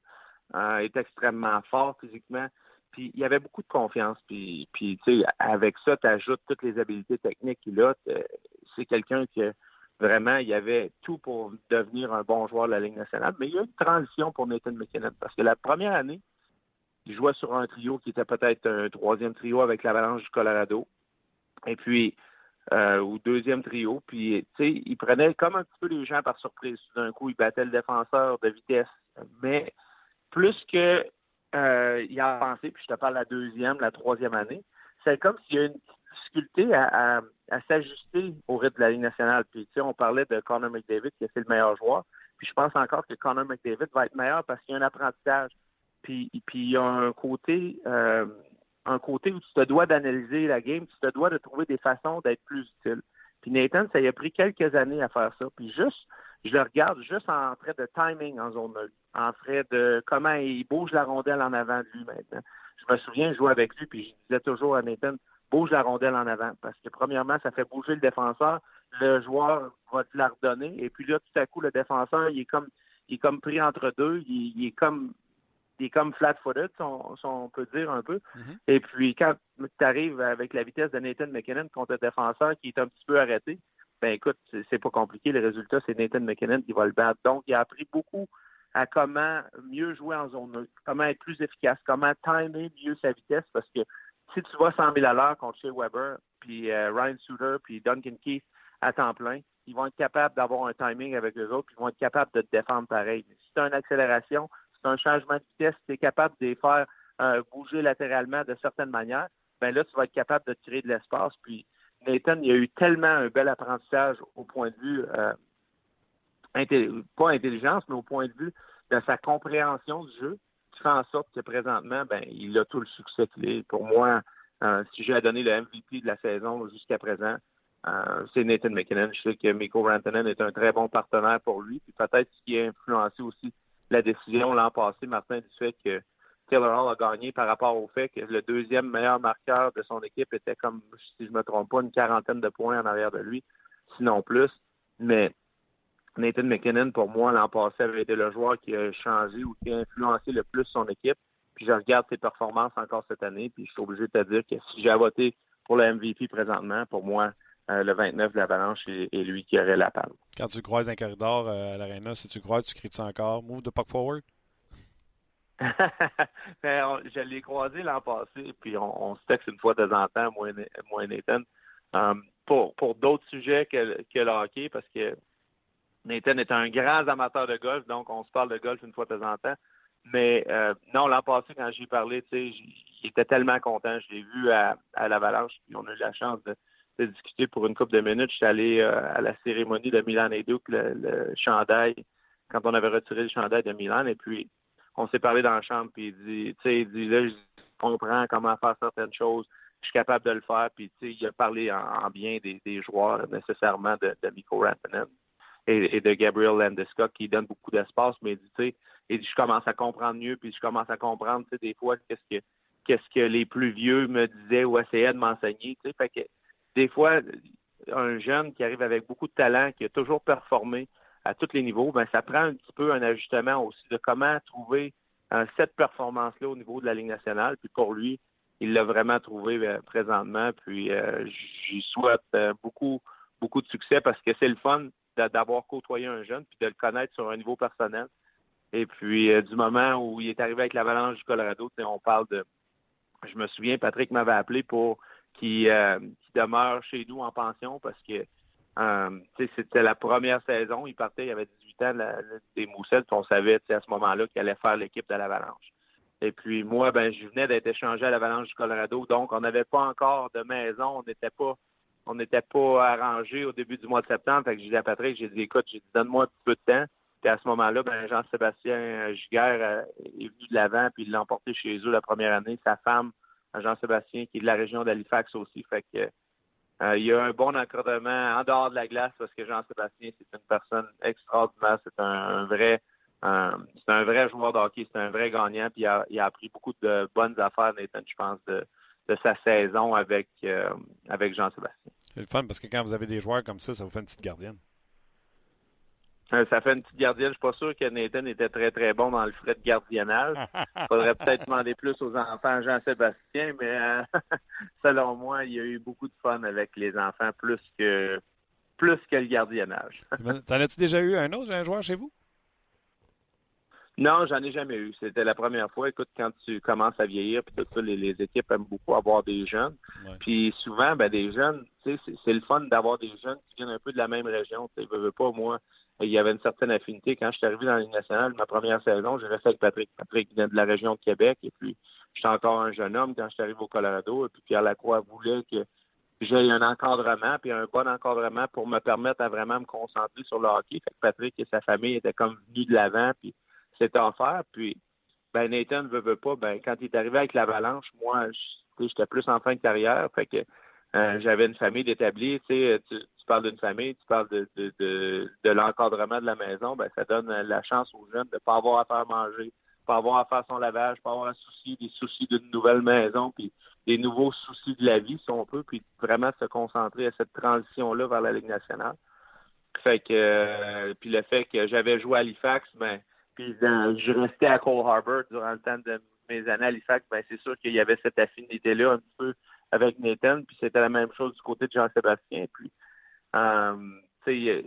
euh, est extrêmement fort physiquement. Puis il y avait beaucoup de confiance. Puis, puis tu sais, avec ça, tu ajoutes toutes les habiletés techniques qu'il a. C'est quelqu'un qui Vraiment, il y avait tout pour devenir un bon joueur de la Ligue nationale. Mais il y a une transition pour Nathan McKinnon parce que la première année, il jouait sur un trio qui était peut-être un troisième trio avec l'Avalanche du Colorado. Et puis, euh, ou deuxième trio. Puis, tu sais, il prenait comme un petit peu les gens par surprise. D'un coup, il battait le défenseur de vitesse. Mais plus que euh, il a avancé, puis je te parle la deuxième, la troisième année, c'est comme s'il y a une à, s'ajuster au rythme de la Ligue nationale. Puis, tu sais, on parlait de Connor McDavid, qui est le meilleur joueur. Puis, je pense encore que Connor McDavid va être meilleur parce qu'il y a un apprentissage. Puis, puis il y a un côté, euh, un côté où tu te dois d'analyser la game, tu te dois de trouver des façons d'être plus utile. Puis Nathan, ça y a pris quelques années à faire ça. Puis juste, je le regarde juste en trait de timing en zone neutre, en trait de comment il bouge la rondelle en avant de lui maintenant. Je me souviens, je jouais avec lui, puis je disais toujours à Nathan, bouge la rondelle en avant. Parce que premièrement, ça fait bouger le défenseur, le joueur va te la redonner, et puis là, tout à coup, le défenseur, il est comme il est comme pris entre deux, il est comme il est comme flat-footed, on, on, peut dire un peu. Mm-hmm. Et puis, quand tu arrives avec la vitesse de Nathan McKinnon contre un défenseur qui est un petit peu arrêté, ben écoute, c'est pas compliqué. Le résultat, c'est Nathan McKinnon qui va le battre. Donc, il a appris beaucoup à comment mieux jouer en zone neutre, comment être plus efficace, comment timer mieux sa vitesse, parce que si tu vas 100 000 à l'heure contre Shea Weber, puis euh, Ryan Suter, puis Duncan Keith à temps plein, ils vont être capables d'avoir un timing avec les autres, puis ils vont être capables de te défendre pareil. si tu as une accélération, un changement de vitesse, tu es capable de les faire euh, bouger latéralement de certaines manières, ben là, tu vas être capable de tirer de l'espace. Puis Nathan, il a eu tellement un bel apprentissage au point de vue, euh, pas intelligence, mais au point de vue de sa compréhension du jeu, qui fait en sorte que présentement, ben, il a tout le succès qu'il est. Pour moi, euh, si j'ai à donner le MVP de la saison jusqu'à présent, c'est Nathan McKinnon. Je sais que Mikko Rantanen est un très bon partenaire pour lui, puis peut-être ce qui a influencé aussi la décision l'an passé, Martin, du fait que Taylor Hall a gagné par rapport au fait que le deuxième meilleur marqueur de son équipe était comme, si je me trompe pas, une quarantaine de points en arrière de lui, sinon plus. Mais Nathan McKinnon, pour moi, l'an passé, avait été le joueur qui a changé ou qui a influencé le plus son équipe. Puis je regarde ses performances encore cette année, puis je suis obligé de te dire que si j'ai voté pour le MVP présentement, pour moi, euh, le 29 de l'Avalanche et, et, lui qui aurait la palme. Quand tu croises un corridor euh, à l'aréna, si tu crois, tu cries ça encore? Move the puck forward? Ben, je l'ai croisé l'an passé, puis on, se texte une fois de temps en temps, moi, moi Nathan, um, pour, pour d'autres sujets que, que le hockey, parce que Nathan est un grand amateur de golf, donc on se parle de golf une fois de temps en temps. Mais euh, non, l'an passé, quand j'ai parlé, tu sais, il était tellement content. Je l'ai vu à, à l'Avalanche, puis on a eu la chance de, de discuter pour une couple de minutes. Je suis allé euh, à la cérémonie de Milan et Duke, le, chandail, quand on avait retiré le chandail de Milan. Et puis, on s'est parlé dans la chambre, puis il dit, tu sais, il dit, là, je comprends comment faire certaines choses. Je suis capable de le faire. Puis, tu sais, il a parlé en, bien des, joueurs, nécessairement, de, de Rantanen et, de Gabriel Landeskog, qui donne beaucoup d'espace. Mais, tu sais, et je commence à comprendre mieux, puis je commence à comprendre, tu sais, des fois, qu'est-ce que qu'est-ce que les plus vieux me disaient ou essayaient de m'enseigner, tu sais. Fait que des fois, un jeune qui arrive avec beaucoup de talent, qui a toujours performé à tous les niveaux, ben ça prend un petit peu un ajustement aussi de comment trouver cette performance-là au niveau de la Ligue nationale. Puis pour lui, il l'a vraiment trouvé euh, présentement. Puis euh, j'y souhaite euh, beaucoup, beaucoup de succès parce que c'est le fun d'avoir côtoyé un jeune puis de le connaître sur un niveau personnel. Et puis du moment où il est arrivé avec l'Avalanche du Colorado, on parle de. Je me souviens, Patrick m'avait appelé pour qui, euh, demeure chez nous en pension parce que euh, c'était la première saison. Il partait, il avait 18 ans des Moussettes, on savait à ce moment-là qu'il allait faire l'équipe de l'Avalanche. Et puis moi, ben, je venais d'être échangé à l'Avalanche du Colorado, donc on n'avait pas encore de maison, on n'était pas on n'était pas arrangé au début du mois de septembre. Fait que j'ai dit à Patrick, j'ai dit écoute, j'ai dit donne-moi un petit peu de temps. Puis à ce moment-là, ben Jean-Sébastien Giguère euh, est venu de l'avant, puis il l'a emporté chez eux la première année. Sa femme, Jean-Sébastien, qui est de la région d'Halifax aussi. Fait que euh, il y a un bon encadrement en dehors de la glace parce que Jean-Sébastien, c'est une personne extraordinaire. C'est un, vrai c'est un vrai joueur de hockey, c'est un vrai gagnant. Puis il a, appris beaucoup de bonnes affaires, Nathan, je pense, de, sa saison avec, euh, avec Jean-Sébastien. C'est le fun parce que quand vous avez des joueurs comme ça, ça vous fait une petite gardienne. Euh, ça fait une petite gardienne. Je suis pas sûr que Nathan était très, très bon dans le frais de gardiennage. Il faudrait peut-être demander plus aux enfants Jean-Sébastien, mais euh, selon moi, il y a eu beaucoup de fun avec les enfants, plus que plus que le gardiennage. T'en as-tu déjà eu un autre, un joueur chez vous? Non, j'en ai jamais eu. C'était la première fois. Écoute, quand tu commences à vieillir, puis tout ça, les, équipes aiment beaucoup avoir des jeunes. Puis souvent, ben des jeunes, tu sais, c'est le fun d'avoir des jeunes qui viennent un peu de la même région. Tu sais, veux pas, moi, il y avait une certaine affinité. Quand je suis arrivé dans la Ligue nationale, ma première saison, j'ai resté avec Patrick. Patrick vient de la région de Québec. Et puis, j'étais encore un jeune homme quand je suis arrivé au Colorado. Et puis, Pierre Lacroix voulait que j'ai un encadrement, puis un bon encadrement pour me permettre à vraiment me concentrer sur le hockey. Fait que Patrick et sa famille étaient comme venus de l'avant, puis c'était offert. Puis, ben, Nathan ne veut, pas. Ben, quand il est arrivé avec l'avalanche, moi, j'étais plus en fin de carrière. Fait que euh, j'avais une famille d'établis. Tu, tu parles d'une famille, tu parles de, de, de, l'encadrement de la maison. Ben, ça donne la chance aux jeunes de ne pas avoir à faire manger, pas avoir à faire son lavage, pas avoir à soucier des soucis d'une nouvelle maison, puis des nouveaux soucis de la vie, si on peut, puis vraiment se concentrer à cette transition-là vers la Ligue nationale. Fait que, euh, puis le fait que j'avais joué à Halifax, ben, puis je restais à Cole Harbour durant le temps de mes années à Halifax, ben, c'est sûr qu'il y avait cette affinité-là un peu avec Nathan, puis c'était la même chose du côté de Jean-Sébastien. Puis, euh,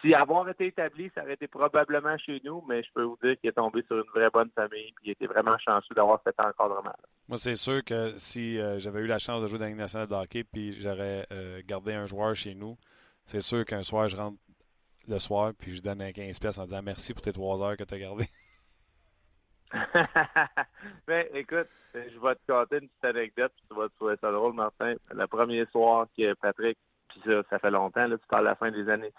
si avoir été établi, ça aurait été probablement chez nous, mais je peux vous dire qu'il est tombé sur une vraie bonne famille, puis il était vraiment chanceux d'avoir cet encadrement. -là. Moi, c'est sûr que si euh, j'avais eu la chance de jouer dans la nationale de hockey, puis j'aurais euh, gardé un joueur chez nous, c'est sûr qu'un soir, je rentre le soir, puis je donne un 15 pièces en disant merci pour tes trois heures que tu as gardées. ben, écoute, je vais te conter une petite anecdote, puis tu vas trouver ça drôle, Martin. Le premier soir que Patrick, puis ça, ça fait longtemps, là, tu parles à la fin des années.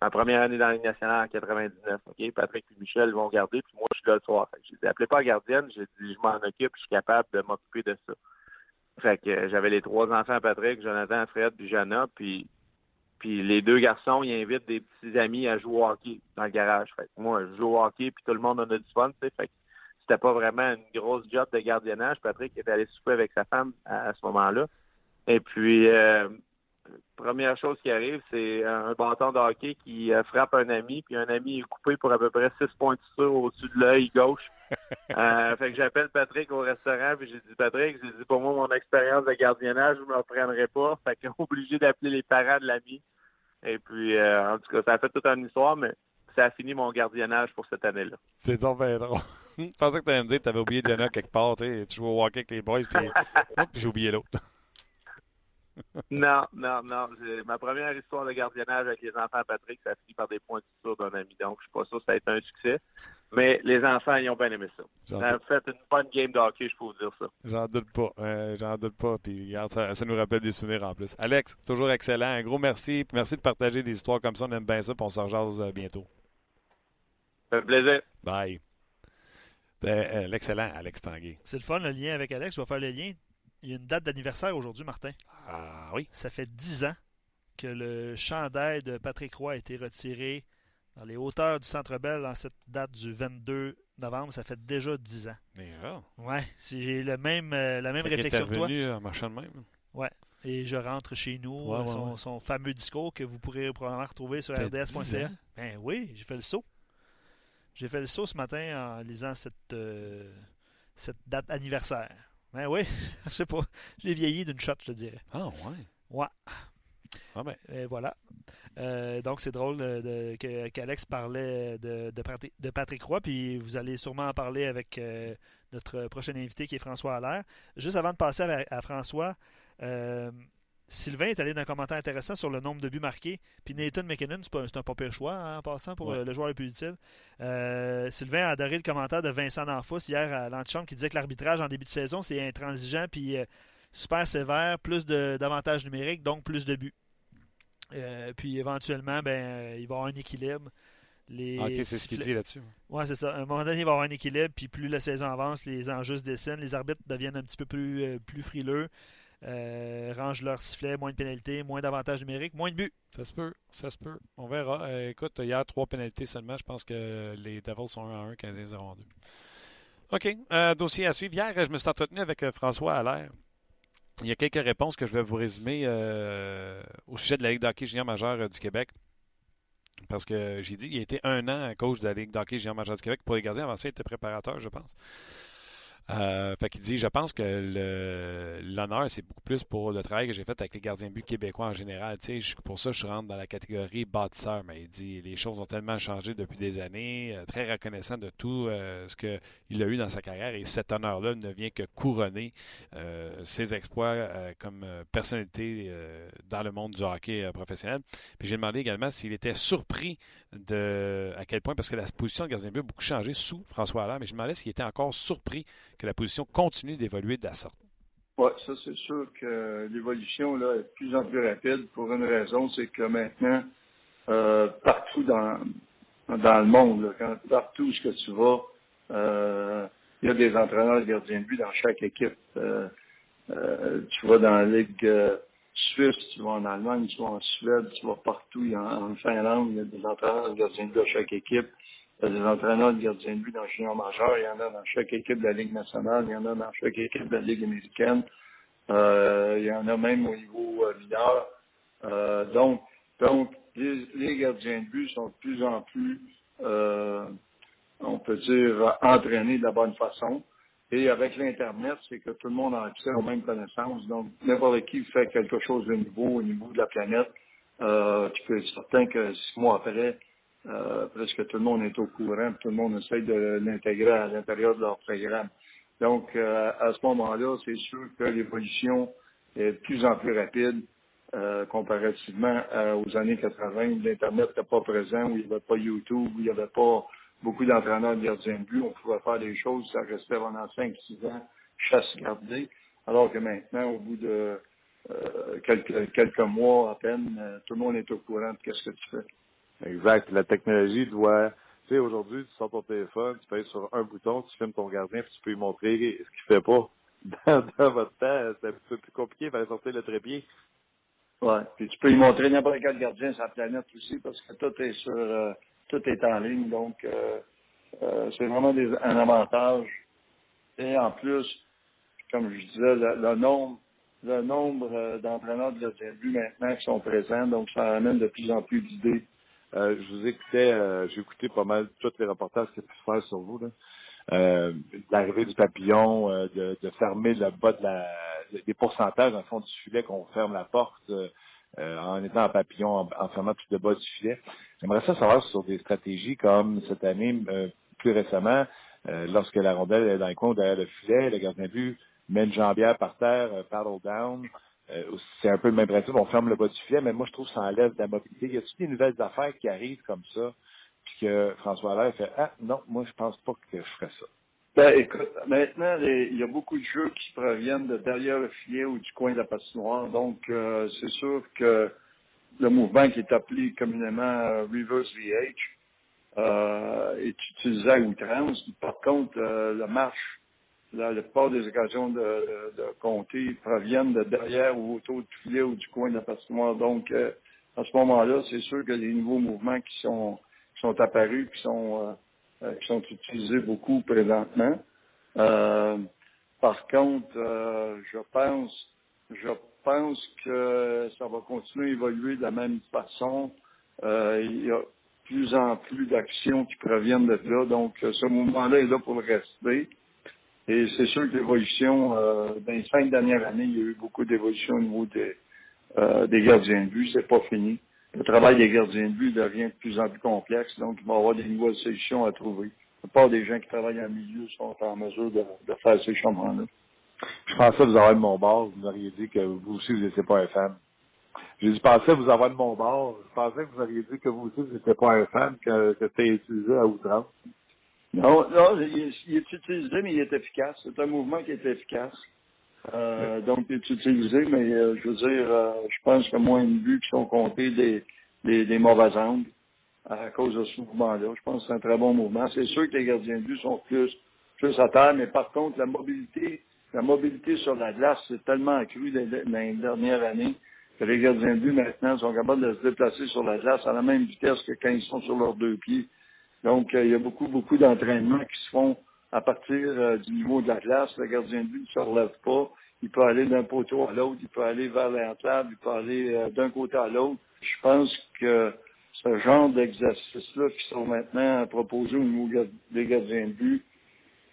Ma première année dans la Ligue nationale en 99, OK? Patrick et Michel vont garder, puis moi, je suis là le soir. J'ai dit, appelez pas gardienne, j'ai dit, je m'en occupe, je suis capable de m'occuper de ça. Fait que euh, j'avais les trois enfants, Patrick, Jonathan, Fred, puis Jana, puis puis les deux garçons, ils invitent des petits amis à jouer au hockey dans le garage. Fait que moi, je joue au hockey, puis tout le monde en a du fun, tu. Fait que c'était pas vraiment une grosse job de gardiennage. Patrick était allé souper avec sa femme à, ce moment-là. Et puis, euh, première chose qui arrive, c'est un bâton de hockey qui frappe un ami, puis un ami est coupé pour à peu près six points de suture au-dessus de l'œil gauche. euh, fait que j'appelle Patrick au restaurant, puis j'ai dit Patrick, j'ai dit pour moi mon expérience de gardiennage, je me reprendrai pas. Fait que obligé d'appeler les parents de l'ami. Et puis euh, en tout cas, ça a fait toute une histoire, mais ça a fini mon gardiennage pour cette année-là. C'est donc bien drôle. je pensais que tu allais me dire que tu avais oublié Jenna quelque part, tu sais, tu jouais au hockey avec les boys, puis j'ai oublié l'autre. Non, non, non. Ma première histoire de gardiennage avec les enfants Patrick, ça a fini par des points de suture d'un ami. Donc, je suis pas sûr que ça a été un succès. Mais les enfants, ils ont bien aimé ça. Ça a fait une bonne game de hockey, je peux vous dire ça. J'en doute pas. Euh, J'en doute pas. Puis, ça, ça, nous rappelle des souvenirs en plus. Alex, toujours excellent. Un gros merci. merci de partager des histoires comme ça. On aime bien ça. Puis on se rejase euh, bientôt. Ça fait plaisir. Bye. Euh, l'excellent Alex Tanguay. C'est le fun, le lien avec Alex. On va faire le lien. Il y a une date d'anniversaire aujourd'hui, Martin. Ah oui. Ça fait 10 ans que le chandail de Patrick Roy a été retiré dans les hauteurs du Centre Bell en cette date du 22 novembre. Ça fait déjà 10 ans. Déjà? Ouais. J'ai le même, euh, la même réflexion que toi. en marchant de même. Ouais. Et je rentre chez nous. son, fameux discours que vous pourrez probablement retrouver sur rds.ca. Ben oui, j'ai fait le saut. J'ai fait le saut ce matin en lisant cette, euh, cette date anniversaire. Ben oui, je sais pas. J'ai vieilli d'une shot, je te dirais. Ah ouais? Ouais. Ah ben. Et voilà. Euh, donc, c'est drôle de, qu'Alex parlait de, de, Patrick Roy, puis vous allez sûrement en parler avec euh, notre prochain invité qui est François Allaire. Juste avant de passer à, François, euh, Sylvain est allé d'un commentaire intéressant sur le nombre de buts marqués. Puis Nathan McKinnon, c'est un pas pire choix hein, en passant pour le joueur le plus utile. Euh, Sylvain a adoré le commentaire de Vincent D'Anfos hier à l'antichambre qui disait que l'arbitrage en début de saison, c'est intransigeant puis euh, super sévère, plus d'avantages numériques, donc plus de buts. Euh, puis éventuellement, ben, il va y avoir un équilibre. Les ok, c'est ce qu'il dit là-dessus. Oui, c'est ça. À un moment donné, il va y avoir un équilibre, puis plus la saison avance, les enjeux se dessinent, les arbitres deviennent un petit peu plus, plus frileux. Euh, range leur sifflet, moins de pénalités, moins d'avantages numériques, moins de buts. Ça se peut, ça se peut. On verra. Euh, écoute, a trois pénalités seulement. Je pense que les Devils sont 1 à 1, 15 0 2. OK. Euh, dossier à suivre. Hier, je me suis entretenu avec François Allaire. Il y a quelques réponses que je vais vous résumer au sujet de la Ligue d'hockey junior majeure du Québec. Parce que j'ai dit, il a été un an à coach de la Ligue d'hockey junior majeure du Québec pour les gardiens. Avant ça, il était préparateur, je pense. Euh, fait qu'il dit, je pense que l'honneur, c'est beaucoup plus pour le travail que j'ai fait avec les gardiens de but québécois en général. Pour ça, je rentre dans la catégorie bâtisseur. Mais il dit, les choses ont tellement changé depuis des années. Euh, très reconnaissant de tout euh, ce qu'il a eu dans sa carrière. Et cet honneur-là ne vient que couronner ses exploits comme personnalité dans le monde du hockey professionnel. Puis j'ai demandé également s'il était surpris de à quel point, parce que la position de gardien de but a beaucoup changé sous François Allaire, mais je me demandais s'il était encore surpris que la position continue d'évoluer de la sorte. Oui, ça c'est sûr que l'évolution là est de plus en plus rapide pour une raison, c'est que maintenant, euh, partout dans, dans le monde, partout où tu vas, euh, il y a des entraîneurs de gardiens de but dans chaque équipe. Euh, tu vas dans la Ligue Suisse, tu vas en Allemagne, tu vas en Suède, tu vas partout. A, en Finlande, il y a des entraîneurs de gardiens de but à chaque équipe. Des entraîneurs de gardiens de but dans le junior majeur. Il y en a dans chaque équipe de la Ligue nationale. Il y en a dans chaque équipe de la Ligue américaine. Euh, il y en a même au niveau euh, mineur. Euh, donc, donc les, gardiens de but sont de plus en plus, on peut dire, entraînés de la bonne façon. Et avec l'Internet, c'est que tout le monde a accès aux mêmes connaissances. Donc, n'importe qui fait quelque chose de nouveau au niveau de la planète. Tu peux être certain que six mois après, euh, presque tout le monde est au courant, tout le monde essaie de l'intégrer à l'intérieur de leur programme. Donc, euh, à ce moment-là, c'est sûr que l'évolution est de plus en plus rapide euh, comparativement aux années 80 l'Internet n'était pas présent, où il n'y avait pas YouTube, où il n'y avait pas beaucoup d'entraîneurs de gardiens de but, on pouvait faire des choses, ça restait pendant 5-6 ans, chasse gardée, alors que maintenant, au bout de euh, quelques, quelques mois à peine, euh, tout le monde est au courant de ce que tu fais. Exact. La technologie doit... Tu sais, aujourd'hui, tu sors ton téléphone, tu payes sur un bouton, tu filmes ton gardien, puis tu peux lui montrer ce qu'il fait pas. Dans, votre temps, c'est un peu plus compliqué, il fallait sortir le trépied. Ouais. Puis tu peux lui montrer n'importe quel gardien sur la planète aussi, parce que tout est sur... Euh, tout est en ligne, donc euh, euh, c'est vraiment des, un avantage. Et en plus, comme je disais, le, nombre le nombre euh, d'entraîneurs de but maintenant qui sont présents, donc ça amène de plus en plus d'idées. Euh, je vous écoutais, euh, j'ai écouté pas mal tous les reportages qu'il a pu faire sur vous. Là. l'arrivée du papillon, de, fermer le bas de la, des pourcentages dans le fond du filet, qu'on ferme la porte en étant en papillon, en, fermant tout le bas du filet. J'aimerais ça savoir sur des stratégies comme cette année, euh, plus récemment, euh, lorsque la rondelle est dans le coin derrière le filet, le gardien de but met une jambière par terre, euh, paddle down. C'est un peu le même principe, on ferme le bas du filet, mais moi je trouve que ça enlève de la mobilité. Y a-t-il des nouvelles affaires qui arrivent comme ça, puis que François Allaire fait Ah non, moi je pense pas que je ferais ça? Ben, écoute, maintenant, il y a beaucoup de jeux qui proviennent de derrière le filet ou du coin de la patinoire. Donc, c'est sûr que le mouvement qui est appelé communément euh, reverse VH euh, est utilisé à outrance. Par contre, euh, le marche, la plupart des occasions de, de, compter proviennent de derrière ou autour du filet ou du coin de la patinoire. Donc, à ce moment-là, c'est sûr que les nouveaux mouvements qui sont, qui sont apparus, qui sont, qui sont utilisés beaucoup présentement. par contre, je pense, je pense que ça va continuer à évoluer de la même façon. Euh, il y a plus en plus d'actions qui proviennent de là. Donc, ce mouvement-là est là pour rester. Et c'est sûr que l'évolution, euh, dans les cinq dernières années, il y a eu beaucoup d'évolution au niveau des, euh, des gardiens de but. C'est pas fini. Le travail des gardiens de but devient de plus en plus complexe. Donc, il va y avoir des nouvelles solutions à trouver. La plupart des gens qui travaillent en milieu sont en mesure de, faire ces changements-là. Je pensais vous avoir de mon bord. Vous auriez dit que vous aussi, vous n'étiez pas un fan. Je pensais vous avoir de mon bord. Je pensais que vous auriez dit que vous aussi, vous n'étiez pas un fan, que, que c'était utilisé à outrance. Non, non, il, est utilisé, mais il est efficace. C'est un mouvement qui est efficace. Euh, donc, il est utilisé, mais euh, je veux dire, euh, je pense que moins de buts qui sont comptés des, des, des mauvais angles à cause de ce mouvement-là. Je pense que c'est un très bon mouvement. C'est sûr que les gardiens de but sont plus, plus à terre, mais par contre, la mobilité la mobilité sur la glace s'est tellement accrue dans les dernières années que les gardiens de but maintenant sont capables de se déplacer sur la glace à la même vitesse que quand ils sont sur leurs deux pieds. Donc, euh, il y a beaucoup, beaucoup d'entraînements qui se font à partir euh, du niveau de la glace. Le gardien de but ne se relève pas. Il peut aller d'un poteau à l'autre, il peut aller vers l'entrave, il peut aller euh, d'un côté à l'autre. Je pense que ce genre d'exercices-là qui sont maintenant proposés au niveau des gardiens de but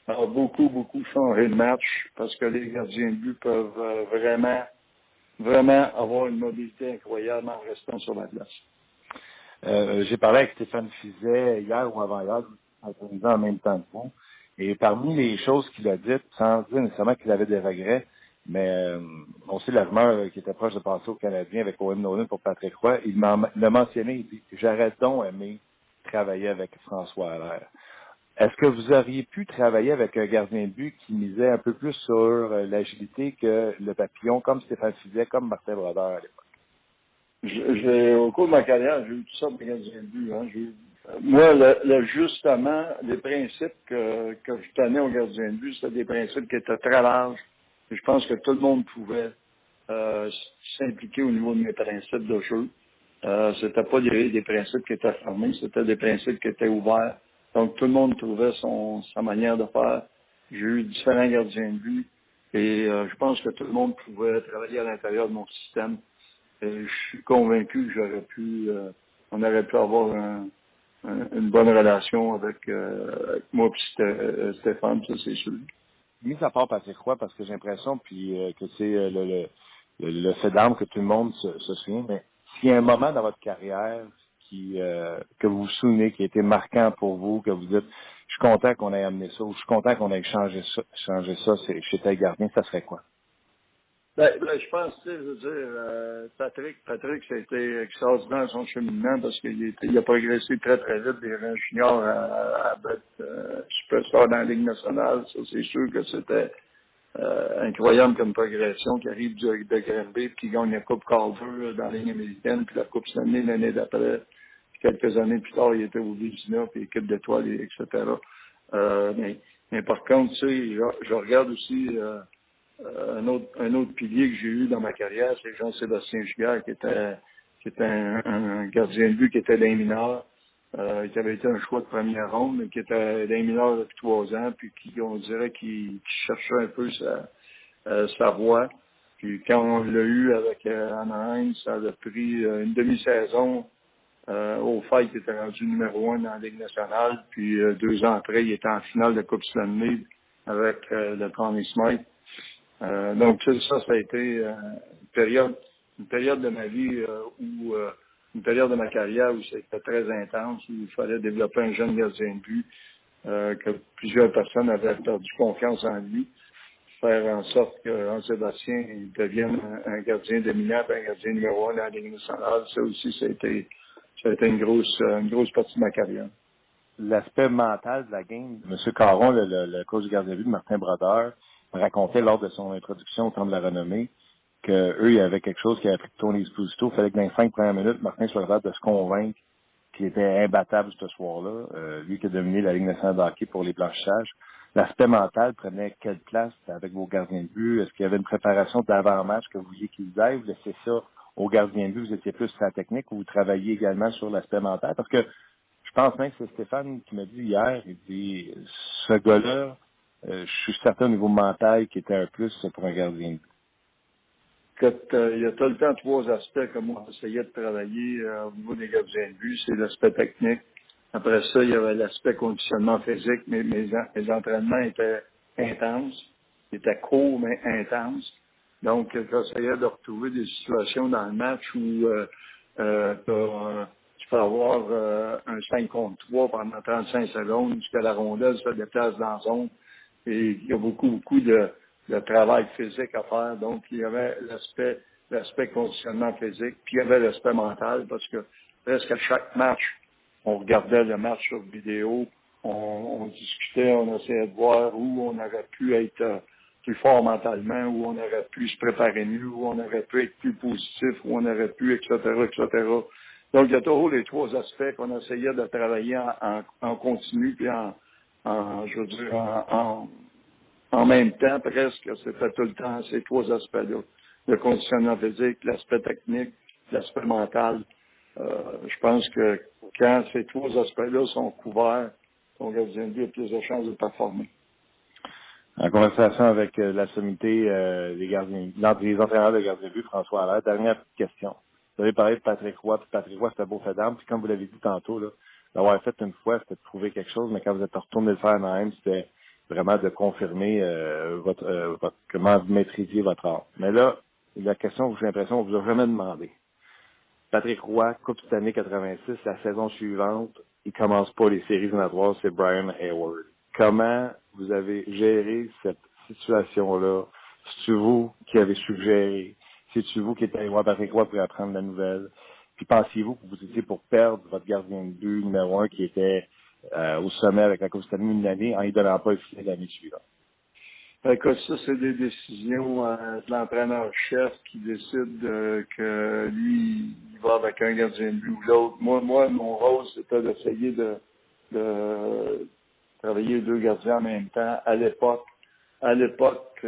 a beaucoup, beaucoup changé le match parce que les gardiens de but peuvent vraiment, vraiment avoir une mobilité incroyable en restant sur la place. Euh, J'ai parlé avec Stéphane Fizet hier ou avant-hier, en même temps que vous. Et parmi les choses qu'il a dites, sans dire nécessairement qu'il avait des regrets, mais euh, on sait la rumeur qui était proche de passer au Canadien avec Owen Nolan pour Patrick Roy, il l'a mentionné, il dit J'aurais donc aimé travailler avec François Allaire. Est-ce que vous auriez pu travailler avec un gardien de but qui misait un peu plus sur euh, l'agilité que le papillon, comme Stéphane Fizet, comme Martin Brodeur à l'époque? Au cours de ma carrière, j'ai eu tout ça de gardiens de but. Hein. Moi, le, justement, les principes que, que je tenais au gardien de but, c'était des principes qui étaient très larges. je pense que tout le monde pouvait euh, s'impliquer au niveau de mes principes de jeu. Euh, c'était pas des, des, principes qui étaient fermés, c'était des principes qui étaient ouverts. Donc tout le monde trouvait son sa manière de faire. J'ai eu différents gardiens de but et euh, je pense que tout le monde pouvait travailler à l'intérieur de mon système. Je suis convaincu que j'aurais pu, euh, on aurait pu avoir une bonne relation avec, euh, moi et Stéphane, ça c'est sûr. Mis à part Patrick Roy, parce que j'ai l'impression puis que c'est le, le, fait d'armes que tout le monde se, souvient, mais s'il y a un moment dans votre carrière qui euh, que vous vous souvenez, qui a été marquant pour vous, que vous dites je suis content qu'on ait amené ça ou je suis content qu'on ait changé ça, changé ça chez tel gardien, ça serait quoi? Ben, ben, je pense, tu sais, je veux dire, euh, Patrick, Patrick, été extraordinaire son cheminement parce qu'il il a progressé très, très vite des rangs juniors à, à, euh, superstar dans la Ligue nationale. Ça, c'est sûr que c'était euh, incroyable comme progression qui arrive de, de Granby puis qui gagne la Coupe Calder dans la ligne américaine puis la Coupe Stanley l'année d'après. Quelques années plus tard, il était au Vizina puis équipe d'étoiles, etc. Euh, mais, par contre, tu sais, je, regarde aussi euh, euh, un, autre, un autre pilier que j'ai eu dans ma carrière, c'est Jean-Sébastien Giguère, qui était, qui était un, un, gardien de but qui était d'un mineur euh, qui avait été un choix de première ronde, mais qui était d'un mineur depuis trois ans, puis qui, on dirait, qui, cherchait un peu sa, euh, sa voie. Puis quand on l'a eu avec euh, Anaheim, ça a pris euh, une demi-saison. Euh, au fait, il était rendu numéro un dans la Ligue nationale. Puis deux ans après, il était en finale de Coupe Stanley avec le Connie Smith. Donc ça, ça a été une période, une période de ma vie où une période de ma carrière où c'était très intense, où il fallait développer un jeune gardien de but, euh, que plusieurs personnes avaient perdu confiance en lui, faire en sorte que Sébastien devienne un, gardien dominant, un gardien numéro un dans la Ligue nationale. Ça aussi, ça a été, ça a été une grosse, une grosse partie de ma carrière. L'aspect mental de la game, M. Caron, le, le, coach du gardien de but de Martin Brodeur, racontait lors de son introduction au temps de la renommée qu'eux, il y avait quelque chose qui avait pris Tony Esposito. Il fallait que dans les cinq premières minutes, Martin soit capable de se convaincre qu'il était imbattable ce soir-là. Euh, lui qui a dominé la Ligue nationale de hockey pour les blanchissages. L'aspect mental prenait quelle place avec vos gardiens de but? Est-ce qu'il y avait une préparation d'avant-match que vous vouliez qu'ils aient? Vous laissez ça aux gardiens de but? Vous étiez plus sur la technique ou vous travailliez également sur l'aspect mental? Parce que je pense même que c'est Stéphane qui m'a dit hier, il dit, ce gars-là, je suis certain au niveau mental qui était un plus pour un gardien but il y a tout le temps trois aspects que moi j'essayais de travailler euh, au niveau des gardiens de but. C'est l'aspect technique. Après ça, il y avait l'aspect conditionnement physique. Mais mes, mes entraînements étaient intenses. Ils étaient courts, mais intenses. Donc, j'essayais de retrouver des situations dans le match où euh, euh, tu peux avoir euh, un 5 contre 3 pendant 35 secondes jusqu'à la rondelle se déplace dans la zone. Et il y a beaucoup, beaucoup de le travail physique à faire. Donc, il y avait l'aspect l'aspect conditionnement physique, puis il y avait l'aspect mental, parce que presque à chaque match, on regardait le match sur vidéo, on, discutait, on essayait de voir où on aurait pu être euh, plus fort mentalement, où on aurait pu se préparer mieux, où on aurait pu être plus positif, où on aurait pu, etc., etc. Donc, il y a toujours les trois aspects qu'on essayait de travailler en, en, continu, puis en, en, en même temps, presque, c'était tout le temps ces trois aspects-là. Le conditionnement physique, l'aspect technique, l'aspect mental. Euh, je pense que quand ces trois aspects-là sont couverts, ton gardien de but a plus de chances de performer. En conversation avec euh, la sommité euh, des gardiens, les entraîneurs de gardien de but, François Allaire, dernière question. Vous avez parlé de Patrick Roy, puis Patrick Roy, c'était beau fait d'armes, puis comme vous l'avez dit tantôt, là, l'avoir fait une fois, c'était de trouver quelque chose, mais quand vous êtes retourné le faire même, c'était vraiment de confirmer votre, comment vous maîtrisiez votre art. Mais là, la question que j'ai l'impression qu'on vous a jamais demandé. Patrick Roy, Coupe Stanley 86, la saison suivante, il commence pas les séries éliminatoires, c'est Brian Hayward. Comment vous avez géré cette situation-là? C'est vous qui avez suggéré? C'est vous qui êtes allé voir Patrick Roy pour apprendre la nouvelle? Puis pensiez-vous que vous étiez pour perdre votre gardien de but numéro un qui était euh, au sommet avec la Coupe Stanley une année en ne donnant pas le filet l'année suivante? Écoute, ça, c'est des décisions euh, de l'entraîneur-chef qui décide euh, que lui, il va avec un gardien de but ou l'autre. Moi, moi, mon rôle, c'était d'essayer de, de travailler deux gardiens en même temps. À l'époque, à l'époque,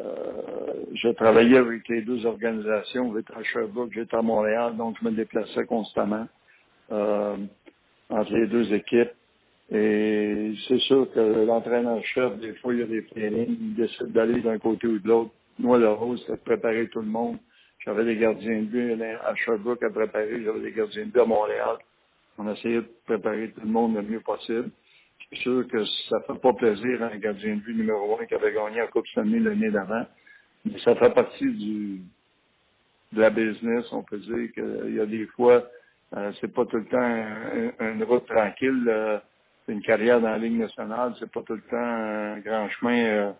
euh, je travaillais avec les deux organisations. J'étais à Sherbrooke, j'étais à Montréal, donc je me déplaçais constamment euh, entre les deux équipes. Et c'est sûr que l'entraîneur-chef, des fois, il y a des plannings, il décide d'aller d'un côté ou de l'autre. Moi, le rôle, c'était de préparer tout le monde. J'avais des gardiens de but à Sherbrooke à préparer, j'avais des gardiens de but à Montréal. On essayait de préparer tout le monde le mieux possible. C'est sûr que ça fait pas plaisir à un gardien de but numéro un qui avait gagné la Coupe Stanley l'année d'avant. Mais ça fait partie du de la business. On peut dire qu'il y a des fois, euh, c'est pas tout le temps une route tranquille. Euh, une carrière dans la Ligue nationale, c'est pas tout le temps un grand chemin euh,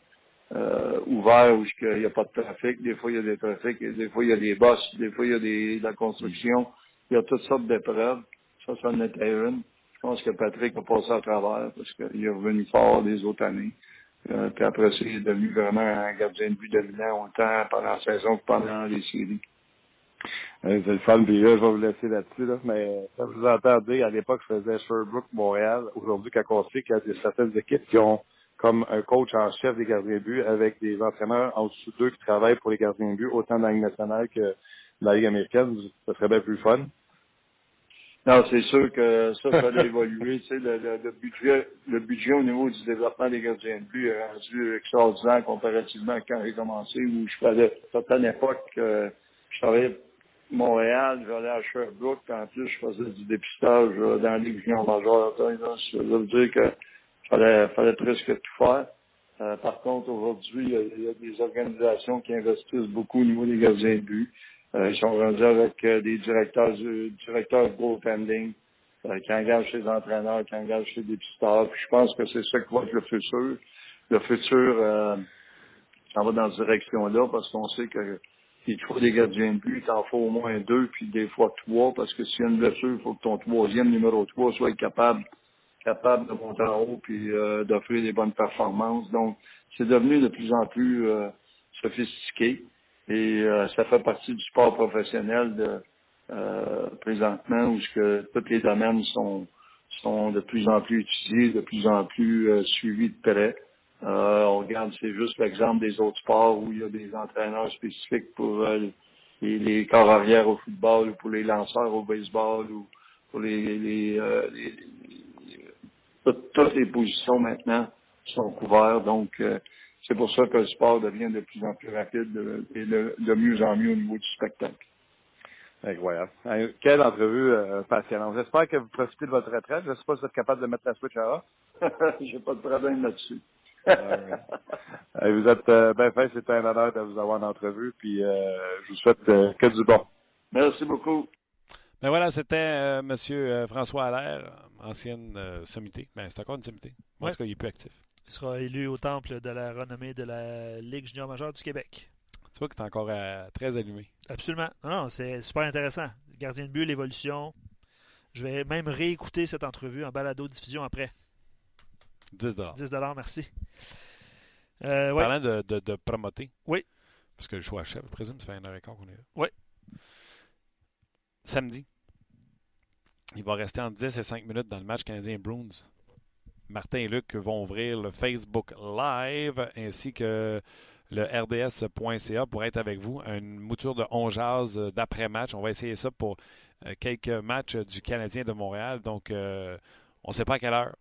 euh, ouvert où il n'y a pas de trafic. Des fois, il y a des trafics, des fois, il y a des bosses, des fois, il y a des, de la construction. Il y a toutes sortes d'épreuves. Ça, ça en était une. Je pense que Patrick a passé à travers parce qu'il est revenu fort des autres années. Euh, puis après ça, il est devenu vraiment un gardien de but dominant autant pendant la saison que pendant les séries. Euh, c'est le fun, puis là, je vais vous laisser là-dessus, là, mais je vous entends dire, à l'époque, je faisais Sherbrooke, Montréal. Aujourd'hui, quand on qu'il y a des, certaines équipes qui ont comme un coach en chef des gardiens de but avec des entraîneurs en dessous d'eux qui travaillent pour les gardiens de but, autant dans la Ligue nationale que dans la Ligue américaine, ça serait bien plus fun. Non, c'est sûr que ça, ça va évoluer. Tu sais, le, le, budget, le budget au niveau du développement des gardiens de but est rendu extraordinaire comparativement à quand j'ai commencé, où je faisais, à certaines époques, euh, je travaillais Montréal, j'allais à Sherbrooke, en plus, je faisais du dépistage dans la Ligue junior majeure. Ça veut dire que fallait, fallait presque tout faire. Euh, par contre, aujourd'hui, il y, a des organisations qui investissent beaucoup au niveau des gardiens de but. Euh, ils sont rendus avec euh, des directeurs directeurs de goaltending qui engagent les entraîneurs, qui engagent les dépisteurs. Puis je pense que c'est ça qui va être le futur. Le futur, ça va dans cette direction-là parce qu'on sait que il faut des gardiens de but, il en faut au moins deux, puis des fois trois, parce que s'il y a une blessure, il faut que ton troisième numéro trois soit capable capable de monter en haut puis euh, d'offrir des bonnes performances. Donc, c'est devenu de plus en plus euh, sophistiqué et euh, ça fait partie du sport professionnel de présentement où ce que tous les domaines sont sont de plus en plus utilisés, de plus en plus suivis de près. Euh, on regarde, c'est juste l'exemple des autres sports où il y a des entraîneurs spécifiques pour euh, les, les, corps arrière au football ou pour les lanceurs au baseball ou pour les, les, euh, toutes, les positions maintenant sont couvertes. Donc, c'est pour ça que le sport devient de plus en plus rapide et de, de mieux en mieux au niveau du spectacle. Incroyable. Quelle entrevue passionnante. J'espère que vous profitez de votre retraite. Je ne sais pas si vous êtes capable de mettre la switch à off. J'ai pas de problème là-dessus. vous êtes euh, bien fait, c'est un honneur de vous avoir en entrevue, puis euh, je vous souhaite euh, que du bon. Merci beaucoup. Ben voilà, c'était M. François Allaire, ancienne sommité. Ben, c'est encore une sommité. En tout cas, il est plus actif. Il sera élu au temple de la renommée de la Ligue junior majeure du Québec. Tu vois que tu es encore très allumé. Absolument. Non, non, c'est super intéressant. Gardien de but, l'évolution. Je vais même réécouter cette entrevue en balado-diffusion après. 10 10 merci. Euh, Parlant de, de, de, promoter. Oui. Parce que le choix chef, je présume, ça fait un heure et qu'on est là. Oui. Samedi, il va rester en 10 et 5 minutes dans le match canadien Bruins. Martin et Luc vont ouvrir le Facebook Live ainsi que le rds.ca pour être avec vous. Une mouture de 11 jazz d'après-match. On va essayer ça pour euh, quelques matchs du Canadien de Montréal. Donc, euh, on ne sait pas à quelle heure.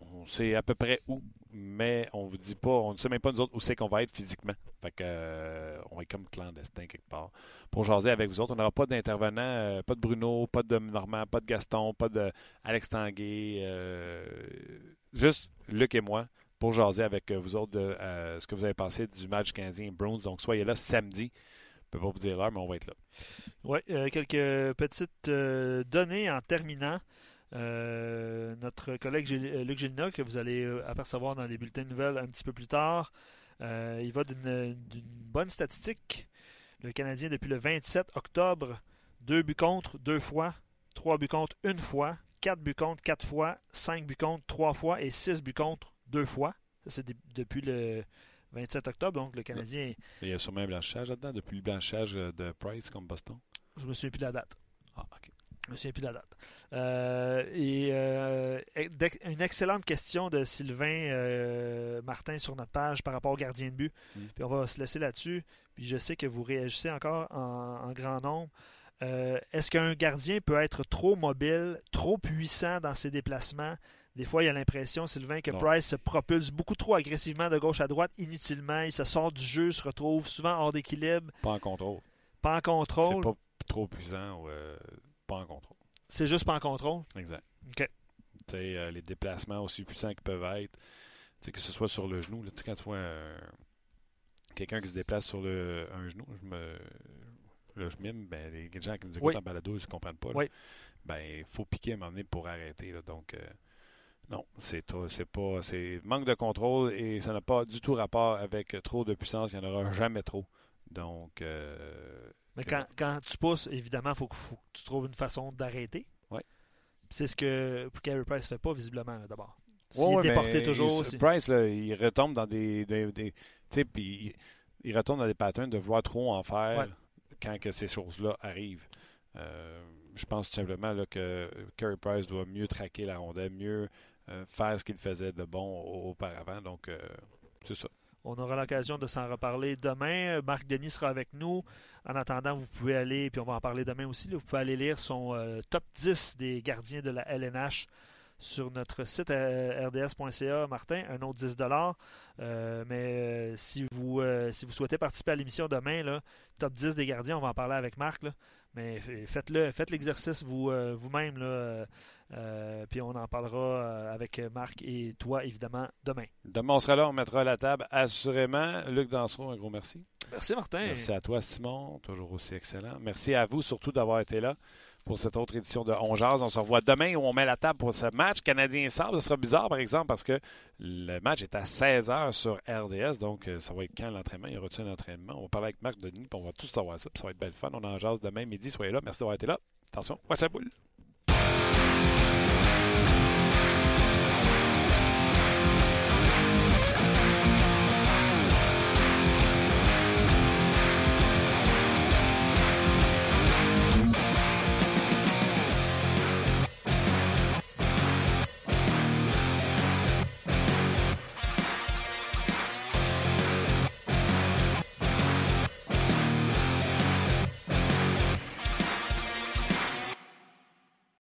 On sait à peu près où, mais on vous dit pas, on ne sait même pas nous autres où c'est qu'on va être physiquement. Fait euh, on est comme clandestin quelque part. Pour jaser avec vous autres, on n'aura pas d'intervenant, euh, pas de Bruno, pas de Normand, pas de Gaston, pas de Alex Tanguay, euh, juste Luc et moi pour jaser avec vous autres de ce que vous avez pensé du match canadien Browns. Donc, soyez là samedi. Je ne peux pas vous dire l'heure, mais on va être là. Oui, quelques petites données en terminant. Notre collègue Luc Gélina, que vous allez apercevoir dans les bulletins de nouvelles un petit peu plus tard, il va d'une bonne statistique. Le Canadien, depuis le 27 octobre, deux buts contre deux fois, trois buts contre une fois, quatre buts contre quatre fois, cinq buts contre trois fois et six buts contre deux fois. Ça, c'est depuis le 27 octobre, donc le Canadien. il y a sûrement un blanchissage là-dedans, depuis le blanchissage de Price comme Boston. Je me souviens plus de la date. Ah, OK. Je me souviens plus de la date. Euh, et euh, une excellente question de Sylvain euh, Martin sur notre page par rapport au gardien de but. Mm. Puis on va se laisser là-dessus. Puis je sais que vous réagissez encore en, grand nombre. Est-ce qu'un gardien peut être trop mobile, trop puissant dans ses déplacements? Des fois, il y a l'impression, Sylvain, que Price se propulse beaucoup trop agressivement de gauche à droite, inutilement. Il se sort du jeu, se retrouve souvent hors d'équilibre. Pas en contrôle. Pas en contrôle. C'est pas trop puissant pas en contrôle. C'est juste pas en contrôle? Exact. OK. Euh, les déplacements aussi puissants qu'ils peuvent être, que ce soit sur le genou. Là, quand tu vois quelqu'un qui se déplace sur le, un genou, je me, là, je mime, ben, les gens qui nous écoutent en balado, ils ne comprennent pas. Oui. Ben, il faut piquer à un moment donné pour arrêter. Là, donc, euh, non, c'est c'est pas, c'est manque de contrôle et ça n'a pas du tout rapport avec trop de puissance. Il n'y en aura jamais trop. Donc, euh, mais quand, quand, tu pousses, évidemment, il faut, faut, que tu trouves une façon d'arrêter. Oui. C'est ce que Carey Price ne fait pas, visiblement, d'abord. S'il est déporté toujours. Il, Price, là, il retombe dans des. des, des il, il, retombe dans des patterns de vouloir trop en faire quand que ces choses-là arrivent. Euh, je pense tout simplement là, que Carey Price doit mieux traquer la rondelle, mieux euh, faire ce qu'il faisait de bon auparavant. Donc, euh, c'est ça. On aura l'occasion de s'en reparler demain. Marc Denis sera avec nous. En attendant, vous pouvez aller, puis on va en parler demain aussi, vous pouvez aller lire son euh, top 10 des gardiens de la LNH sur notre site euh, rds.ca, Martin, un autre 10 euh, Mais si, vous, souhaitez participer à l'émission demain, top 10 des gardiens, on va en parler avec Marc. Mais faites-le, faites l'exercice vous, vous-même. Euh, puis on en parlera euh, avec Marc et toi, évidemment, demain. Demain, on sera là, on mettra la table, assurément. Luc Dansereau, un gros merci. Merci, Martin. Merci à toi, Simon, toujours aussi excellent. Merci à vous, surtout, d'avoir été là pour cette autre édition de On Jazz. On se revoit demain où on met la table pour ce match canadien-sable. Ce sera bizarre, par exemple, parce que le match est à 16h sur RDS. Donc, euh, ça va être quand l'entraînement? Il y aura-t-il un entraînement? On va parler avec Marc Denis, puis on va tous savoir ça. Puis ça va être belle fun. On en jase demain midi. Soyez là. Merci d'avoir été là. Attention, watch la boule.